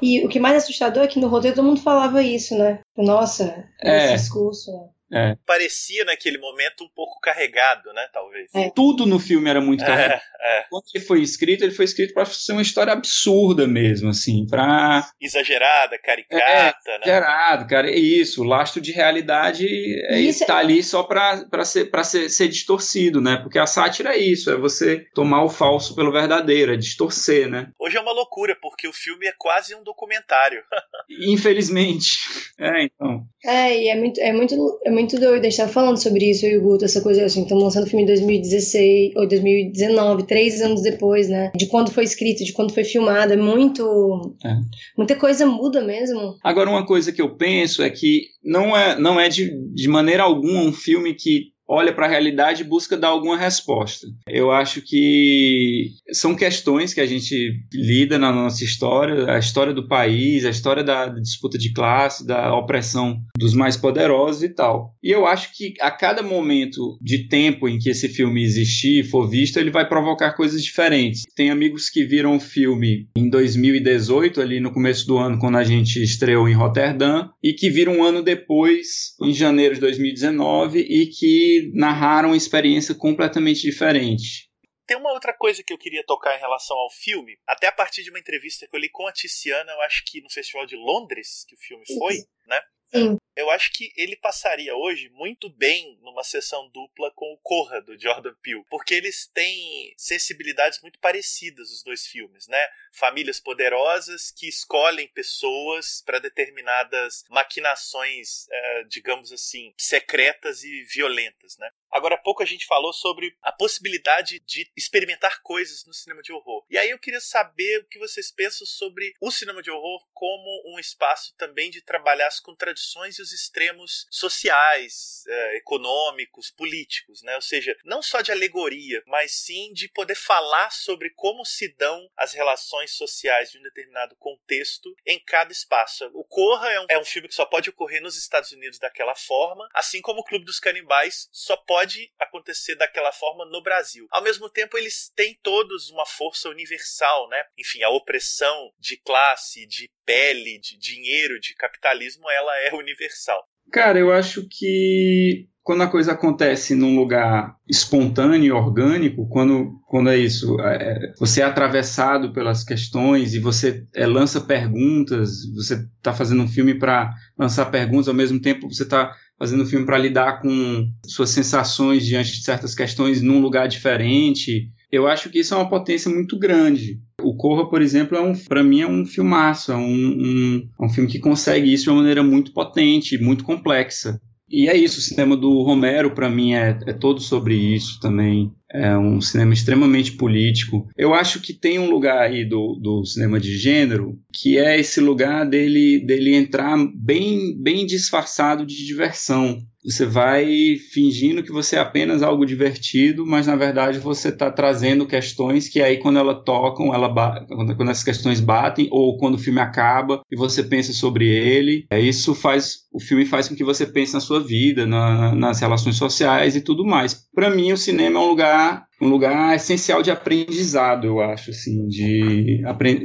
E o que mais assustador é que no roteiro todo mundo falava isso, né? Nossa, é. esse discurso. Né? É. Parecia naquele momento um pouco carregado, né? Talvez. É. Tudo no filme era muito é, carregado. É. Quando ele foi escrito, ele foi escrito para ser uma história absurda mesmo, assim, para exagerada, caricata, é, né? Exagerado, cara, é isso. O lastro de realidade está ali só para ser para ser, ser distorcido, né? Porque a sátira é isso, é você tomar o falso pelo verdadeiro, é distorcer, né? Hoje é uma loucura porque o filme é quase um documentário. <laughs> Infelizmente, é então. É, e é muito é muito é muito muito doido, a gente tava falando sobre isso, eu e o Guto, essa coisa assim, estamos lançando o filme em 2016, ou 2019, três anos depois, né? De quando foi escrito, de quando foi filmado, é muito... É. Muita coisa muda mesmo. Agora, uma coisa que eu penso é que não é, não é de, de maneira alguma um filme que olha para a realidade e busca dar alguma resposta. Eu acho que são questões que a gente lida na nossa história, a história do país, a história da disputa de classe, da opressão dos mais poderosos e tal. E eu acho que a cada momento de tempo em que esse filme existir for visto, ele vai provocar coisas diferentes. Tem amigos que viram o filme em 2018, ali no começo do ano, quando a gente estreou em Roterdã, e que viram um ano depois, em janeiro de 2019, e que narraram uma experiência completamente diferente. Tem uma outra coisa que eu queria tocar em relação ao filme, até a partir de uma entrevista que eu li com a Tiziana, eu acho que no Festival de Londres, que o filme foi, né? Sim. Eu acho que ele passaria hoje muito bem numa sessão dupla com o Corra, do Jordan Peele, porque eles têm sensibilidades muito parecidas, os dois filmes, né? Famílias poderosas que escolhem pessoas para determinadas maquinações, eh, digamos assim, secretas e violentas, né? Agora há pouco a gente falou sobre a possibilidade de experimentar coisas no cinema de horror. E aí eu queria saber o que vocês pensam sobre o cinema de horror como um espaço também de trabalhar as contradições e os extremos sociais, eh, econômicos, políticos, né? Ou seja, não só de alegoria, mas sim de poder falar sobre como se dão as relações sociais de um determinado contexto em cada espaço. O Corra é um, é um filme que só pode ocorrer nos Estados Unidos daquela forma, assim como o Clube dos Canibais só pode acontecer daquela forma no Brasil. Ao mesmo tempo, eles têm todos uma força universal, né? Enfim, a opressão de classe, de pele, de dinheiro, de capitalismo, ela é universal. Cara, eu acho que quando a coisa acontece num lugar espontâneo orgânico, quando, quando é isso, é, você é atravessado pelas questões e você é, lança perguntas, você está fazendo um filme para lançar perguntas, ao mesmo tempo você está fazendo filme para lidar com suas sensações diante de certas questões num lugar diferente. Eu acho que isso é uma potência muito grande. O Corra, por exemplo, é um, para mim é um filmaço, é um, um, é um filme que consegue isso de uma maneira muito potente, muito complexa. E é isso, o cinema do Romero, para mim, é, é todo sobre isso também. É um cinema extremamente político. Eu acho que tem um lugar aí do, do cinema de gênero que é esse lugar dele, dele entrar bem, bem disfarçado de diversão. Você vai fingindo que você é apenas algo divertido, mas na verdade você está trazendo questões que aí quando ela tocam, ela quando, quando essas questões batem, ou quando o filme acaba e você pensa sobre ele, é, isso faz o filme faz com que você pense na sua vida, na, nas relações sociais e tudo mais. Para mim, o cinema é um lugar um lugar essencial de aprendizado, eu acho, assim, de,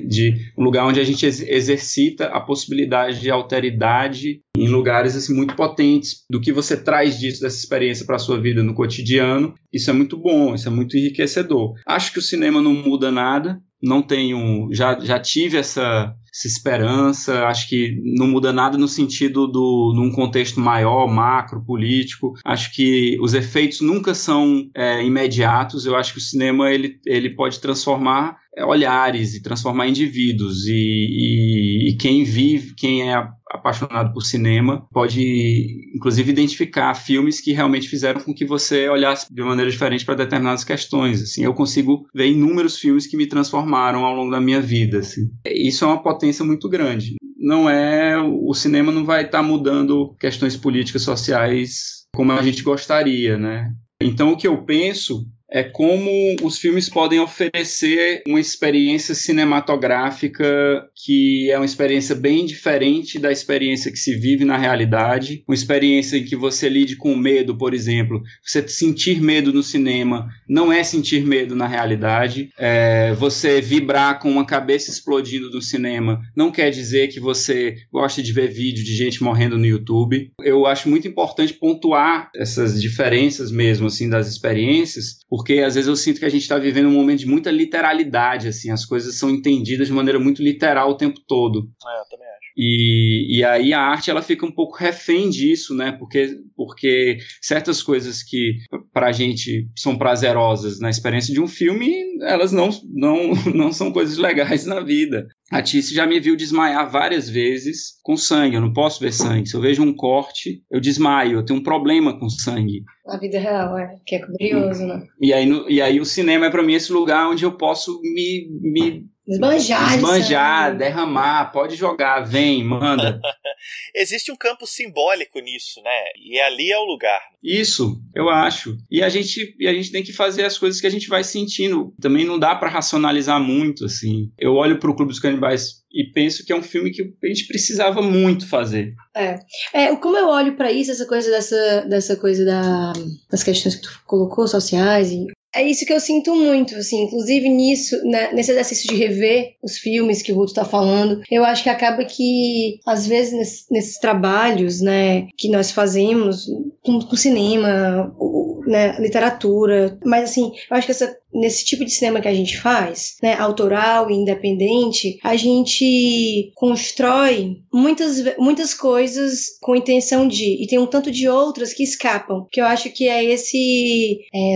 de um lugar onde a gente exercita a possibilidade de alteridade em lugares assim muito potentes. Do que você traz disso dessa experiência para a sua vida no cotidiano, isso é muito bom, isso é muito enriquecedor. Acho que o cinema não muda nada, não tenho, já, já tive essa, essa esperança, acho que não muda nada no sentido do num contexto maior, macro, político. Acho que os efeitos nunca são é, imediatos. Eu acho que o cinema ele, ele pode transformar olhares e transformar indivíduos e, e, e quem vive, quem é apaixonado por cinema pode, inclusive, identificar filmes que realmente fizeram com que você olhasse de maneira diferente para determinadas questões. Assim, eu consigo ver inúmeros filmes que me transformaram ao longo da minha vida. Assim. Isso é uma potência muito grande. Não é o cinema não vai estar tá mudando questões políticas sociais como a gente gostaria, né? Então o que eu penso é como os filmes podem oferecer uma experiência cinematográfica que é uma experiência bem diferente da experiência que se vive na realidade, uma experiência em que você lide com medo, por exemplo. Você sentir medo no cinema não é sentir medo na realidade. É, você vibrar com uma cabeça explodindo no cinema não quer dizer que você gosta de ver vídeo de gente morrendo no YouTube. Eu acho muito importante pontuar essas diferenças mesmo assim das experiências, porque às vezes eu sinto que a gente está vivendo um momento de muita literalidade, assim, as coisas são entendidas de maneira muito literal o tempo todo. É, eu também acho. E, e aí a arte ela fica um pouco refém disso, né? Porque, porque certas coisas que para a gente são prazerosas na experiência de um filme, elas não, não, <laughs> não são coisas legais na vida. A Tice já me viu desmaiar várias vezes com sangue. Eu não posso ver sangue. Se eu vejo um corte, eu desmaio. Eu tenho um problema com sangue. Na vida real, é. Que é curioso, né? E aí, no, e aí o cinema é para mim esse lugar onde eu posso me, me Esbanjar, esbanjar, derramar, pode jogar, vem, manda. <laughs> Existe um campo simbólico nisso, né? E ali é o lugar. Isso, eu acho. E a gente, e a gente tem que fazer as coisas que a gente vai sentindo. Também não dá para racionalizar muito, assim. Eu olho para o Clube dos Canibais e penso que é um filme que a gente precisava muito fazer. É, é como eu olho para isso, essa coisa dessa, dessa coisa da, das questões que tu colocou, sociais e é isso que eu sinto muito, assim, inclusive nisso, né, nesse exercício de rever os filmes que o Ruto está falando, eu acho que acaba que, às vezes, nesses, nesses trabalhos, né, que nós fazemos, com, com cinema, né, literatura, mas assim, eu acho que essa nesse tipo de cinema que a gente faz, né, autoral e independente, a gente constrói muitas, muitas coisas com intenção de, e tem um tanto de outras que escapam, que eu acho que é esse é,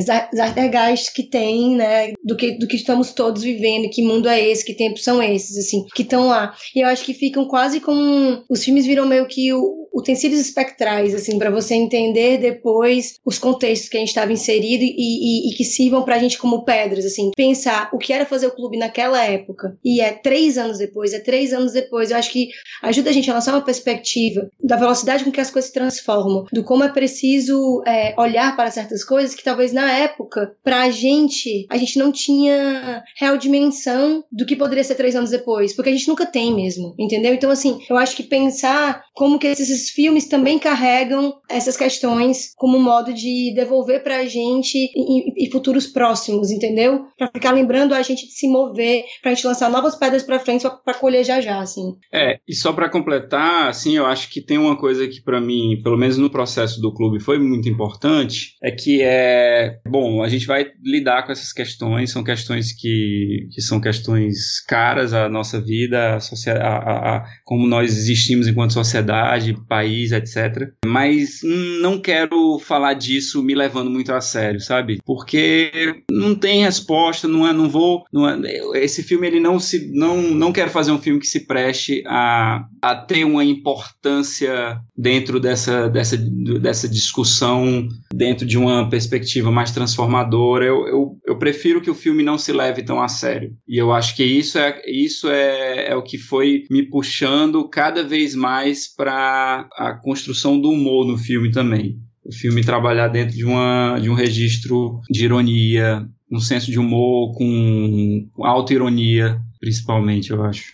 que tem, né, do que, do que estamos todos vivendo, que mundo é esse, que tempos são esses, assim, que estão lá. E eu acho que ficam quase como, os filmes viram meio que utensílios espectrais, assim, para você entender depois os contextos que a gente estava inserido e, e, e que sirvam para a gente como pedras, assim, pensar o que era fazer o clube naquela época e é três anos depois, é três anos depois. Eu acho que ajuda a gente a lançar uma perspectiva da velocidade com que as coisas se transformam, do como é preciso é, olhar para certas coisas que talvez na época, para a gente, a gente não tinha real dimensão do que poderia ser três anos depois, porque a gente nunca tem mesmo, entendeu? Então, assim, eu acho que pensar como que esses filmes também carregam essas questões como modo de devolver para a gente e, futuros próximos, entendeu? Para ficar lembrando a gente de se mover, para a gente lançar novas pedras para frente para colher já já, assim. É, e só para completar, assim, eu acho que tem uma coisa que para mim, pelo menos no processo do clube, foi muito importante, é que é, bom, a gente vai lidar com essas questões, são questões que, que são questões caras à nossa vida, a, a, a, como nós existimos enquanto sociedade, país, etc. Mas não quero falar disso me levando muito a sério, sabe? Porque não tem resposta, não é, não vou, não é, esse filme ele não se, não, não quero fazer um filme que se preste a, a ter uma importância dentro dessa, dessa, dessa discussão, dentro de uma perspectiva mais transformadora. Eu, eu, eu prefiro que o filme não se leve tão a sério. E eu acho que isso é, isso é, é o que foi me puxando cada vez mais para a construção do humor no filme também o filme trabalhar dentro de, uma, de um registro de ironia, um senso de humor com auto-ironia, principalmente, eu acho.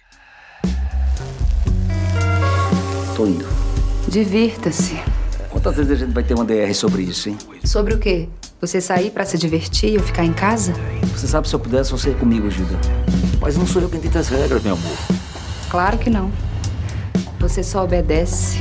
Tô indo. Divirta-se. Quantas vezes a gente vai ter uma DR sobre isso, hein? Sobre o quê? Você sair para se divertir ou ficar em casa? Você sabe, se eu pudesse, você ia comigo, Gilda. Mas não sou eu quem dita as regras, meu amor. Claro que não. Você só obedece.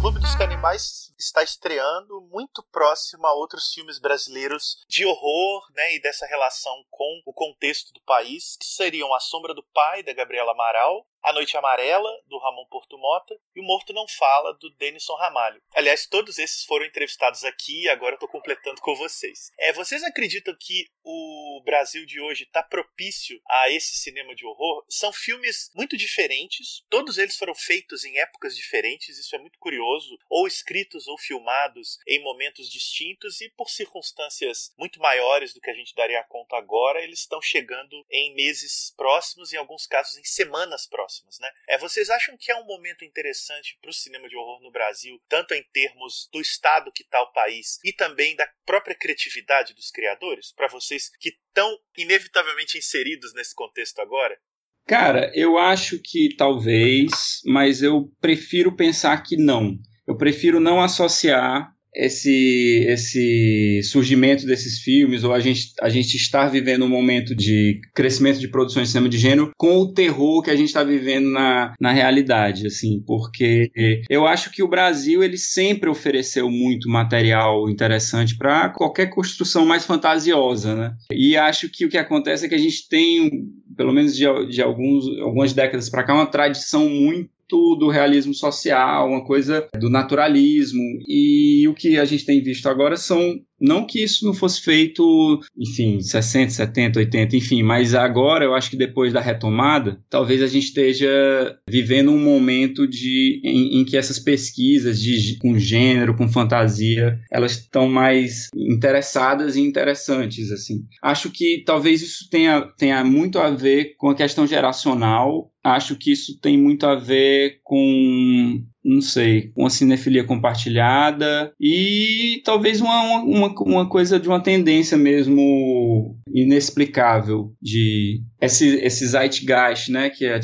Clube dos Canibais está estreando muito próximo a outros filmes brasileiros de horror, né, e dessa relação com o contexto do país, que seriam A Sombra do Pai, da Gabriela Amaral, a Noite Amarela, do Ramon Portumota, e O Morto Não Fala, do Denison Ramalho. Aliás, todos esses foram entrevistados aqui e agora estou completando com vocês. É, vocês acreditam que o Brasil de hoje está propício a esse cinema de horror? São filmes muito diferentes, todos eles foram feitos em épocas diferentes, isso é muito curioso, ou escritos ou filmados em momentos distintos e por circunstâncias muito maiores do que a gente daria conta agora, eles estão chegando em meses próximos, em alguns casos em semanas próximas próximas, né? É, vocês acham que é um momento interessante para o cinema de horror no Brasil, tanto em termos do estado que está o país e também da própria criatividade dos criadores? Para vocês que estão inevitavelmente inseridos nesse contexto agora? Cara, eu acho que talvez, mas eu prefiro pensar que não. Eu prefiro não associar esse, esse surgimento desses filmes, ou a gente, a gente estar vivendo um momento de crescimento de produções de cinema de gênero com o terror que a gente está vivendo na, na realidade, assim, porque eu acho que o Brasil ele sempre ofereceu muito material interessante para qualquer construção mais fantasiosa, né? E acho que o que acontece é que a gente tem, pelo menos de, de alguns, algumas décadas para cá, uma tradição muito do realismo social, uma coisa do naturalismo. E o que a gente tem visto agora são Não que isso não fosse feito, enfim, 60, 70, 80, enfim, mas agora eu acho que depois da retomada, talvez a gente esteja vivendo um momento de, em, em que essas pesquisas de, com gênero, com fantasia, elas estão mais interessadas e interessantes, assim. Acho que talvez isso tenha, tenha muito a ver com a questão geracional acho que isso tem muito a ver com, não sei, uma cinefilia compartilhada e talvez uma, uma, uma coisa de uma tendência mesmo inexplicável de esse, esse zeitgeist, né, que a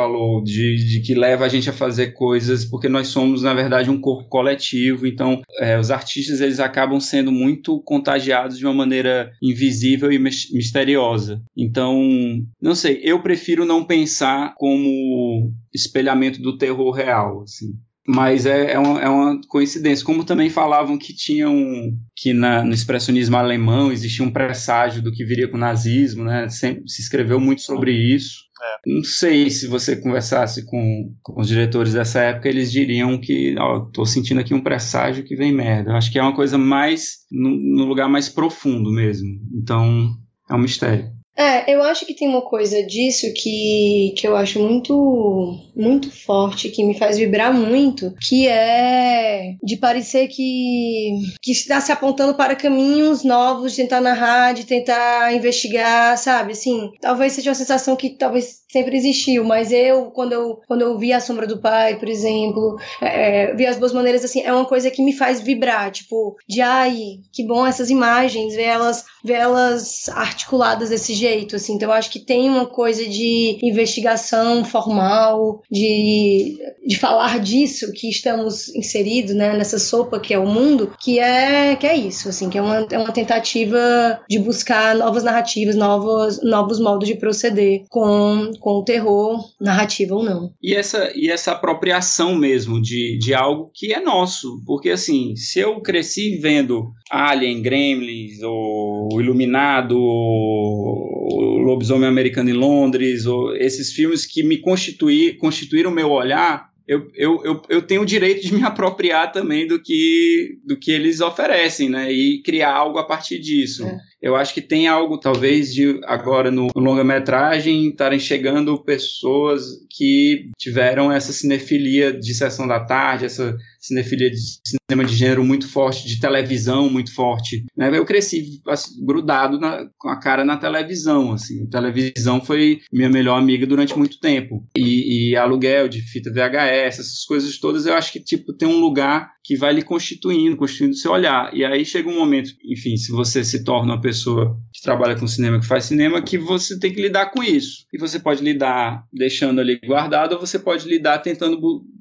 falou de, de, que leva a gente a fazer coisas porque nós somos na verdade um corpo coletivo então é, os artistas eles acabam sendo muito contagiados de uma maneira invisível e misteriosa então não sei eu prefiro não pensar como espelhamento do terror real assim mas é, é, uma, é, uma, coincidência. Como também falavam que tinham que na, no expressionismo alemão existia um presságio do que viria com o nazismo, né? Sempre se escreveu muito sobre isso. É. Não sei se você conversasse com, com os diretores dessa época, eles diriam que, tô sentindo aqui um presságio que vem merda. Eu acho que é uma coisa mais no, no lugar mais profundo mesmo. Então, é um mistério. É, eu acho que tem uma coisa disso que, que eu acho muito muito forte, que me faz vibrar muito, que é de parecer que, que está se apontando para caminhos novos, de tentar narrar, de tentar investigar, sabe? Assim, talvez seja uma sensação que talvez sempre existiu, mas eu, quando eu, quando eu vi A Sombra do Pai, por exemplo, é, é vi As Boas Maneiras, assim, é uma coisa que me faz vibrar, tipo, de ai, que bom essas imagens, ver elas, ver elas articuladas desse jeito assim. Então eu acho que tem uma coisa de investigação formal, de, de falar disso que estamos inseridos, né, nessa sopa que é o mundo, que é que é isso, assim, que é uma, é uma tentativa de buscar novas narrativas, novos, novos modos de proceder com, com o terror, narrativa ou não. E essa, e essa apropriação mesmo de, de algo que é nosso, porque assim, se eu cresci vendo Alien, Gremlins, ou Iluminado, o Lobisomem Americano em Londres, ou esses filmes que me constituir, constituíram meu olhar, eu, eu, eu, eu tenho o direito de me <laughs> apropriar também do que, do que eles oferecem, né? E criar algo a partir disso. É. Eu acho que tem algo, talvez, de agora no, no longa-metragem estarem chegando pessoas que tiveram essa cinefilia de sessão da tarde, essa cinefilia de cinema de gênero muito forte, de televisão muito forte. Né? Eu cresci assim, grudado na, com a cara na televisão. Assim. A televisão foi minha melhor amiga durante muito tempo. E, e aluguel de fita VHS, essas coisas todas, eu acho que tipo tem um lugar que vai lhe constituindo, constituindo seu olhar. E aí chega um momento, enfim, se você se torna uma pessoa que trabalha com cinema, que faz cinema, que você tem que lidar com isso. E você pode lidar deixando ali guardado, ou você pode lidar tentando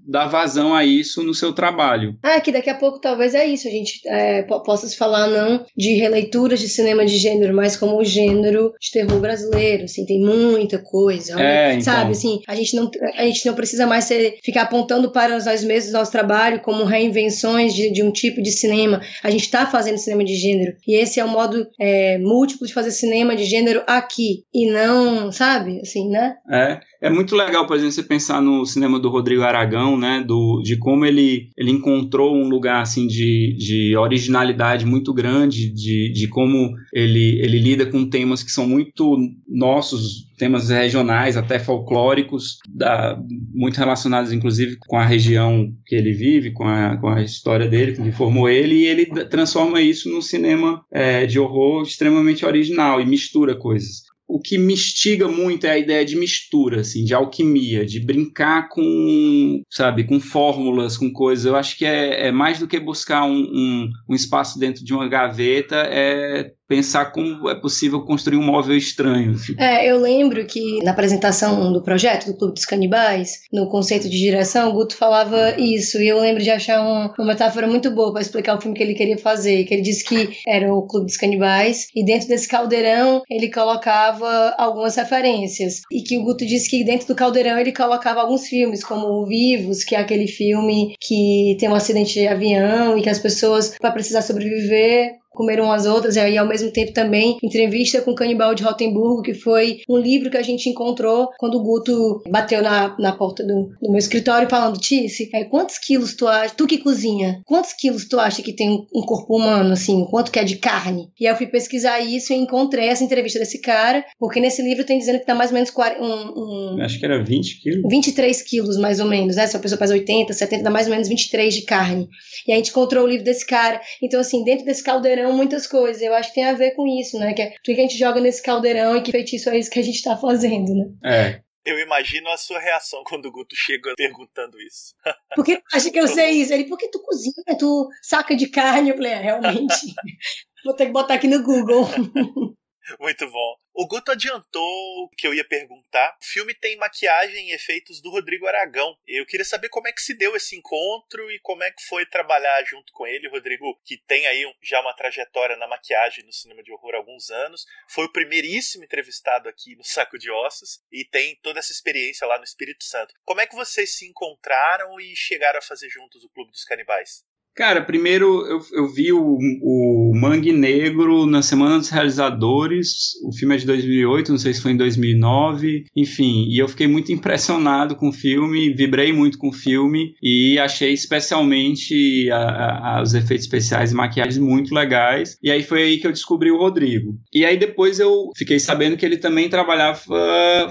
dar vazão a isso no seu trabalho. Ah, que daqui a pouco talvez é isso, a gente é, possa se falar não de releituras de cinema de gênero, mas como o gênero de terror brasileiro, assim, tem muita coisa, é, então. sabe, assim, a gente não, a gente não precisa mais ser, ficar apontando para nós mesmos nosso trabalho como reinvenções de, de um tipo de cinema, a gente está fazendo cinema de gênero, e esse é um modo é, múltiplo de fazer cinema de gênero aqui, e não, sabe, assim, né? É, é muito legal, por exemplo, você pensar no cinema do Rodrigo Aragão, né, do, de como ele, ele encontrou um lugar assim de, de originalidade muito grande, de, de como ele, ele lida com temas que são muito nossos, temas regionais, até folclóricos, da, muito relacionados inclusive com a região que ele vive, com a, com a história dele, que formou ele, e ele transforma isso num cinema é, de horror extremamente original e mistura coisas o que me instiga muito é a ideia de mistura, assim, de alquimia, de brincar com, sabe, com fórmulas, com coisas. Eu acho que é, é mais do que buscar um, um, um espaço dentro de uma gaveta, é pensar como é possível construir um móvel estranho. Assim. É, eu lembro que na apresentação do projeto do Clube dos Canibais, no conceito de direção, o Guto falava isso, e eu lembro de achar um, uma metáfora muito boa para explicar o filme que ele queria fazer, que ele disse que era o Clube dos Canibais, e dentro desse caldeirão ele colocava algumas referências, e que o Guto disse que dentro do caldeirão ele colocava alguns filmes, como o Vivos, que é aquele filme que tem um acidente de avião e que as pessoas, para precisar sobreviver, comeram as outras, e aí ao mesmo tempo também entrevista com o Canibal de Rotemburgo, que foi um livro que a gente encontrou quando o Guto bateu na, na porta do, do meu escritório falando, Tice, é, quantos quilos tu acha, tu que cozinha, quantos quilos tu acha que tem um, um corpo humano, assim, quanto que é de carne? E aí eu fui pesquisar isso e encontrei essa entrevista desse cara, porque nesse livro tem dizendo que tá mais ou menos 40, um, um, Acho que era 20 quilos. 23 quilos, mais ou menos, né? Se a pessoa faz 80, 70, dá mais ou menos 23 de carne. E a gente encontrou o livro desse cara. Então, assim, dentro desse caldeirão, muitas coisas. Eu acho que tem a ver com isso, né? Que é tudo que a gente joga nesse caldeirão e que feitiço é isso que a gente tá fazendo, né? É. Eu imagino a sua reação quando o Guto chega perguntando isso. <laughs> Por que acha que eu sei isso? Ele, por que tu cozinha? Tu saca de carne? Eu falei, é, realmente. <laughs> Vou ter que botar aqui no Google. <laughs> Muito bom. O Guto adiantou que eu ia perguntar. O filme tem maquiagem e efeitos do Rodrigo Aragão. Eu queria saber como é que se deu esse encontro e como é que foi trabalhar junto com ele. O Rodrigo, que tem aí já uma trajetória na maquiagem no cinema de horror há alguns anos, foi o primeiríssimo entrevistado aqui no Saco de Ossos e tem toda essa experiência lá no Espírito Santo. Como é que vocês se encontraram e chegaram a fazer juntos o Clube dos Canibais? Cara, primeiro eu, eu vi o, o Mangue Negro na Semana dos Realizadores. O filme é de 2008, não sei se foi em 2009. Enfim, e eu fiquei muito impressionado com o filme, vibrei muito com o filme e achei especialmente a, a, os efeitos especiais e maquiagens muito legais. E aí foi aí que eu descobri o Rodrigo. E aí depois eu fiquei sabendo que ele também trabalhava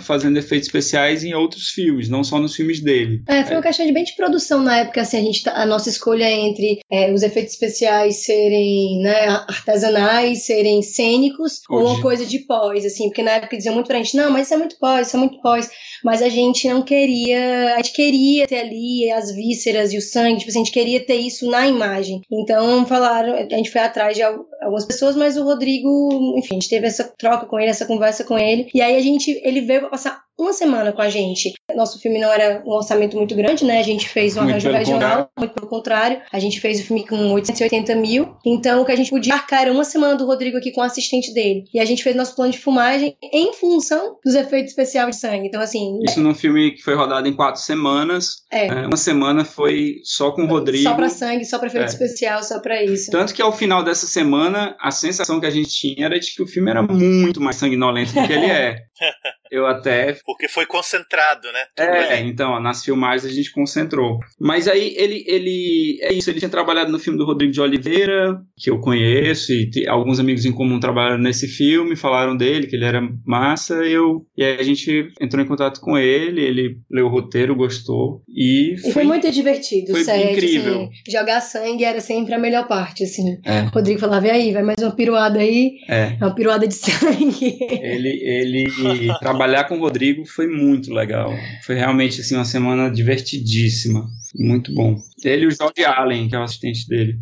fazendo efeitos especiais em outros filmes, não só nos filmes dele. É, foi uma questão de bem de produção na época, assim, a, gente, tá, a nossa escolha entre é, os efeitos especiais serem né, artesanais, serem cênicos, Hoje. ou uma coisa de pós, assim, porque na época diziam muito pra gente, não, mas isso é muito pós, isso é muito pós, mas a gente não queria, a gente queria ter ali as vísceras e o sangue, tipo assim, a gente queria ter isso na imagem. Então falaram, a gente foi atrás de algumas pessoas, mas o Rodrigo, enfim, a gente teve essa troca com ele, essa conversa com ele, e aí a gente, ele veio pra passar uma semana com a gente. Nosso filme não era um orçamento muito grande, né? A gente fez um arranjo regional, muito pelo contrário. A gente fez o filme com 880 mil. Então, o que a gente podia marcar era uma semana do Rodrigo aqui com o assistente dele. E a gente fez nosso plano de filmagem em função dos efeitos especiais de sangue. Então, assim. Isso num filme que foi rodado em quatro semanas. É. é uma semana foi só com o Rodrigo. Só pra sangue, só pra efeito é. especial, só pra isso. Tanto que ao final dessa semana, a sensação que a gente tinha era de que o filme era muito mais sanguinolento do que ele é. <laughs> Eu até. Porque foi concentrado, né? Tudo é, ali. então, nas filmagens a gente concentrou. Mas aí ele, ele. É isso, ele tinha trabalhado no filme do Rodrigo de Oliveira, que eu conheço, e alguns amigos em comum trabalharam nesse filme, falaram dele, que ele era massa, e eu. E aí a gente entrou em contato com ele, ele leu o roteiro, gostou. E foi, e foi muito divertido, foi sério. incrível. Assim, jogar sangue era sempre a melhor parte, assim. É. O Rodrigo falava, e aí, vai mais uma piruada aí. É. Uma piruada de <laughs> sangue. Ele, ele <laughs> trabalhar com o Rodrigo foi muito legal. Foi realmente assim uma semana divertidíssima. Muito bom. Ele e o Jorge Allen, que é o assistente dele.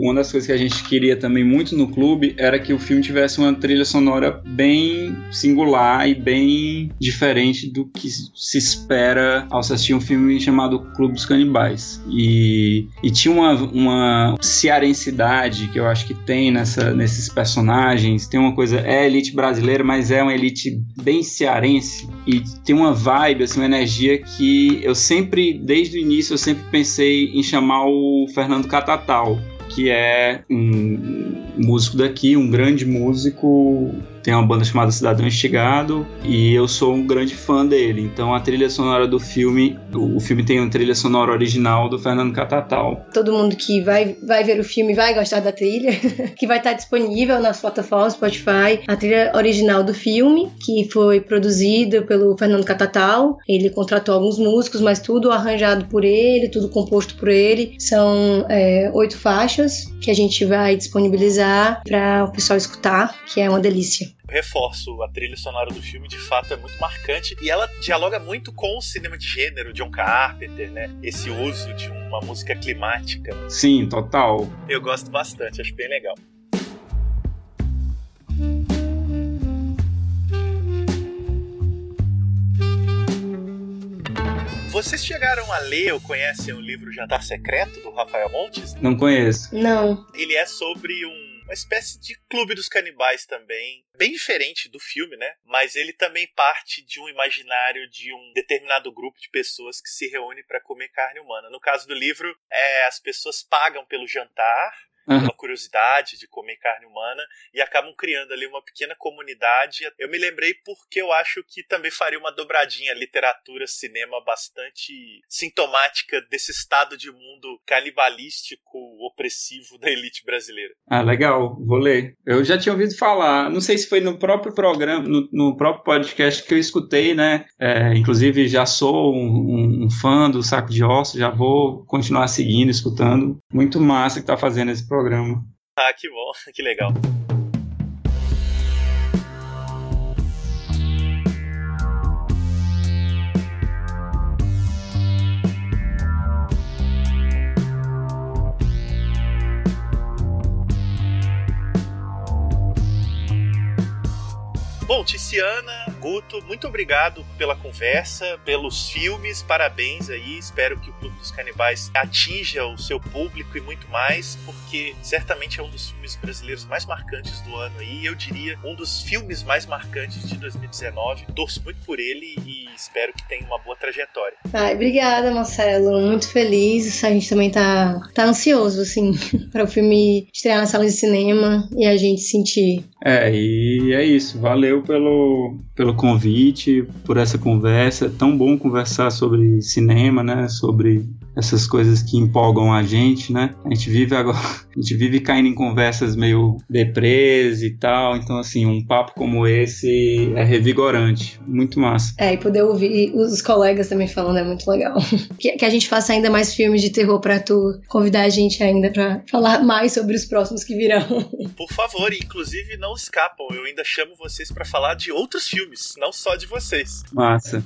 Uma das coisas que a gente queria também muito no clube era que o filme tivesse uma trilha sonora bem singular e bem diferente do que se espera ao assistir um filme chamado Clube dos Canibais. E, e tinha uma, uma cearensidade que eu acho que tem nessa, nesses personagens. Tem uma coisa, é elite brasileira, mas é uma elite bem cearense. E tem uma vibe, assim, uma energia que eu sempre, desde o início, eu sempre pensei em chamar o Fernando Catatal que é um músico daqui, um grande músico tem uma banda chamada Cidadão Instigado e eu sou um grande fã dele. Então a trilha sonora do filme, o filme tem uma trilha sonora original do Fernando Catatal. Todo mundo que vai, vai ver o filme vai gostar da trilha, <laughs> que vai estar disponível nas plataformas Spotify. A trilha original do filme, que foi produzida pelo Fernando Catatal. Ele contratou alguns músicos, mas tudo arranjado por ele, tudo composto por ele. São é, oito faixas que a gente vai disponibilizar para o pessoal escutar, que é uma delícia reforço, a trilha sonora do filme de fato é muito marcante e ela dialoga muito com o cinema de gênero, John Carpenter, né? Esse uso de uma música climática. Sim, total. Eu gosto bastante, acho bem legal. Vocês chegaram a ler ou conhecem o livro Jantar Secreto do Rafael Montes? Não conheço. Não. Ele é sobre um uma espécie de clube dos canibais também, bem diferente do filme, né? Mas ele também parte de um imaginário de um determinado grupo de pessoas que se reúne para comer carne humana. No caso do livro, é, as pessoas pagam pelo jantar pela curiosidade de comer carne humana e acabam criando ali uma pequena comunidade. Eu me lembrei porque eu acho que também faria uma dobradinha literatura, cinema bastante sintomática desse estado de mundo canibalístico, opressivo da elite brasileira. Ah, legal, vou ler. Eu já tinha ouvido falar, não sei se foi no próprio programa, no, no próprio podcast que eu escutei, né? É, inclusive já sou um, um, fã do Saco de Ossos, já vou continuar seguindo, escutando. Muito massa que tá fazendo esse programa. Ah, que bom, <laughs> que legal. Bom, Tiziana, Guto, muito obrigado pela conversa, pelos filmes, parabéns aí. Espero que o Clube dos Canibais atinja o seu público e muito mais, porque certamente é um dos filmes brasileiros mais marcantes do ano aí. Eu diria um dos filmes mais marcantes de 2019. Torço muito por ele e espero que tenha uma boa trajetória. Ai, obrigada, Marcelo. Muito feliz. A gente também tá, tá ansioso, assim, <laughs> para o filme estrear na sala de cinema e a gente sentir. É, e é isso. Valeu pelo, pelo convite, por essa conversa. É tão bom conversar sobre cinema, né? Sobre essas coisas que empolgam a gente, né? A gente vive agora, <laughs> a gente vive caindo em conversas meio deprês e tal. Então, assim, um papo como esse é revigorante. Muito massa. É, e poder ouvir os colegas também falando é muito legal. <laughs> Que, que a gente faça ainda mais filmes de terror para tu convidar a gente ainda para falar mais sobre os próximos que virão. <laughs> Por favor, inclusive não escapam. Eu ainda chamo vocês para falar de outros filmes, não só de vocês. Massa.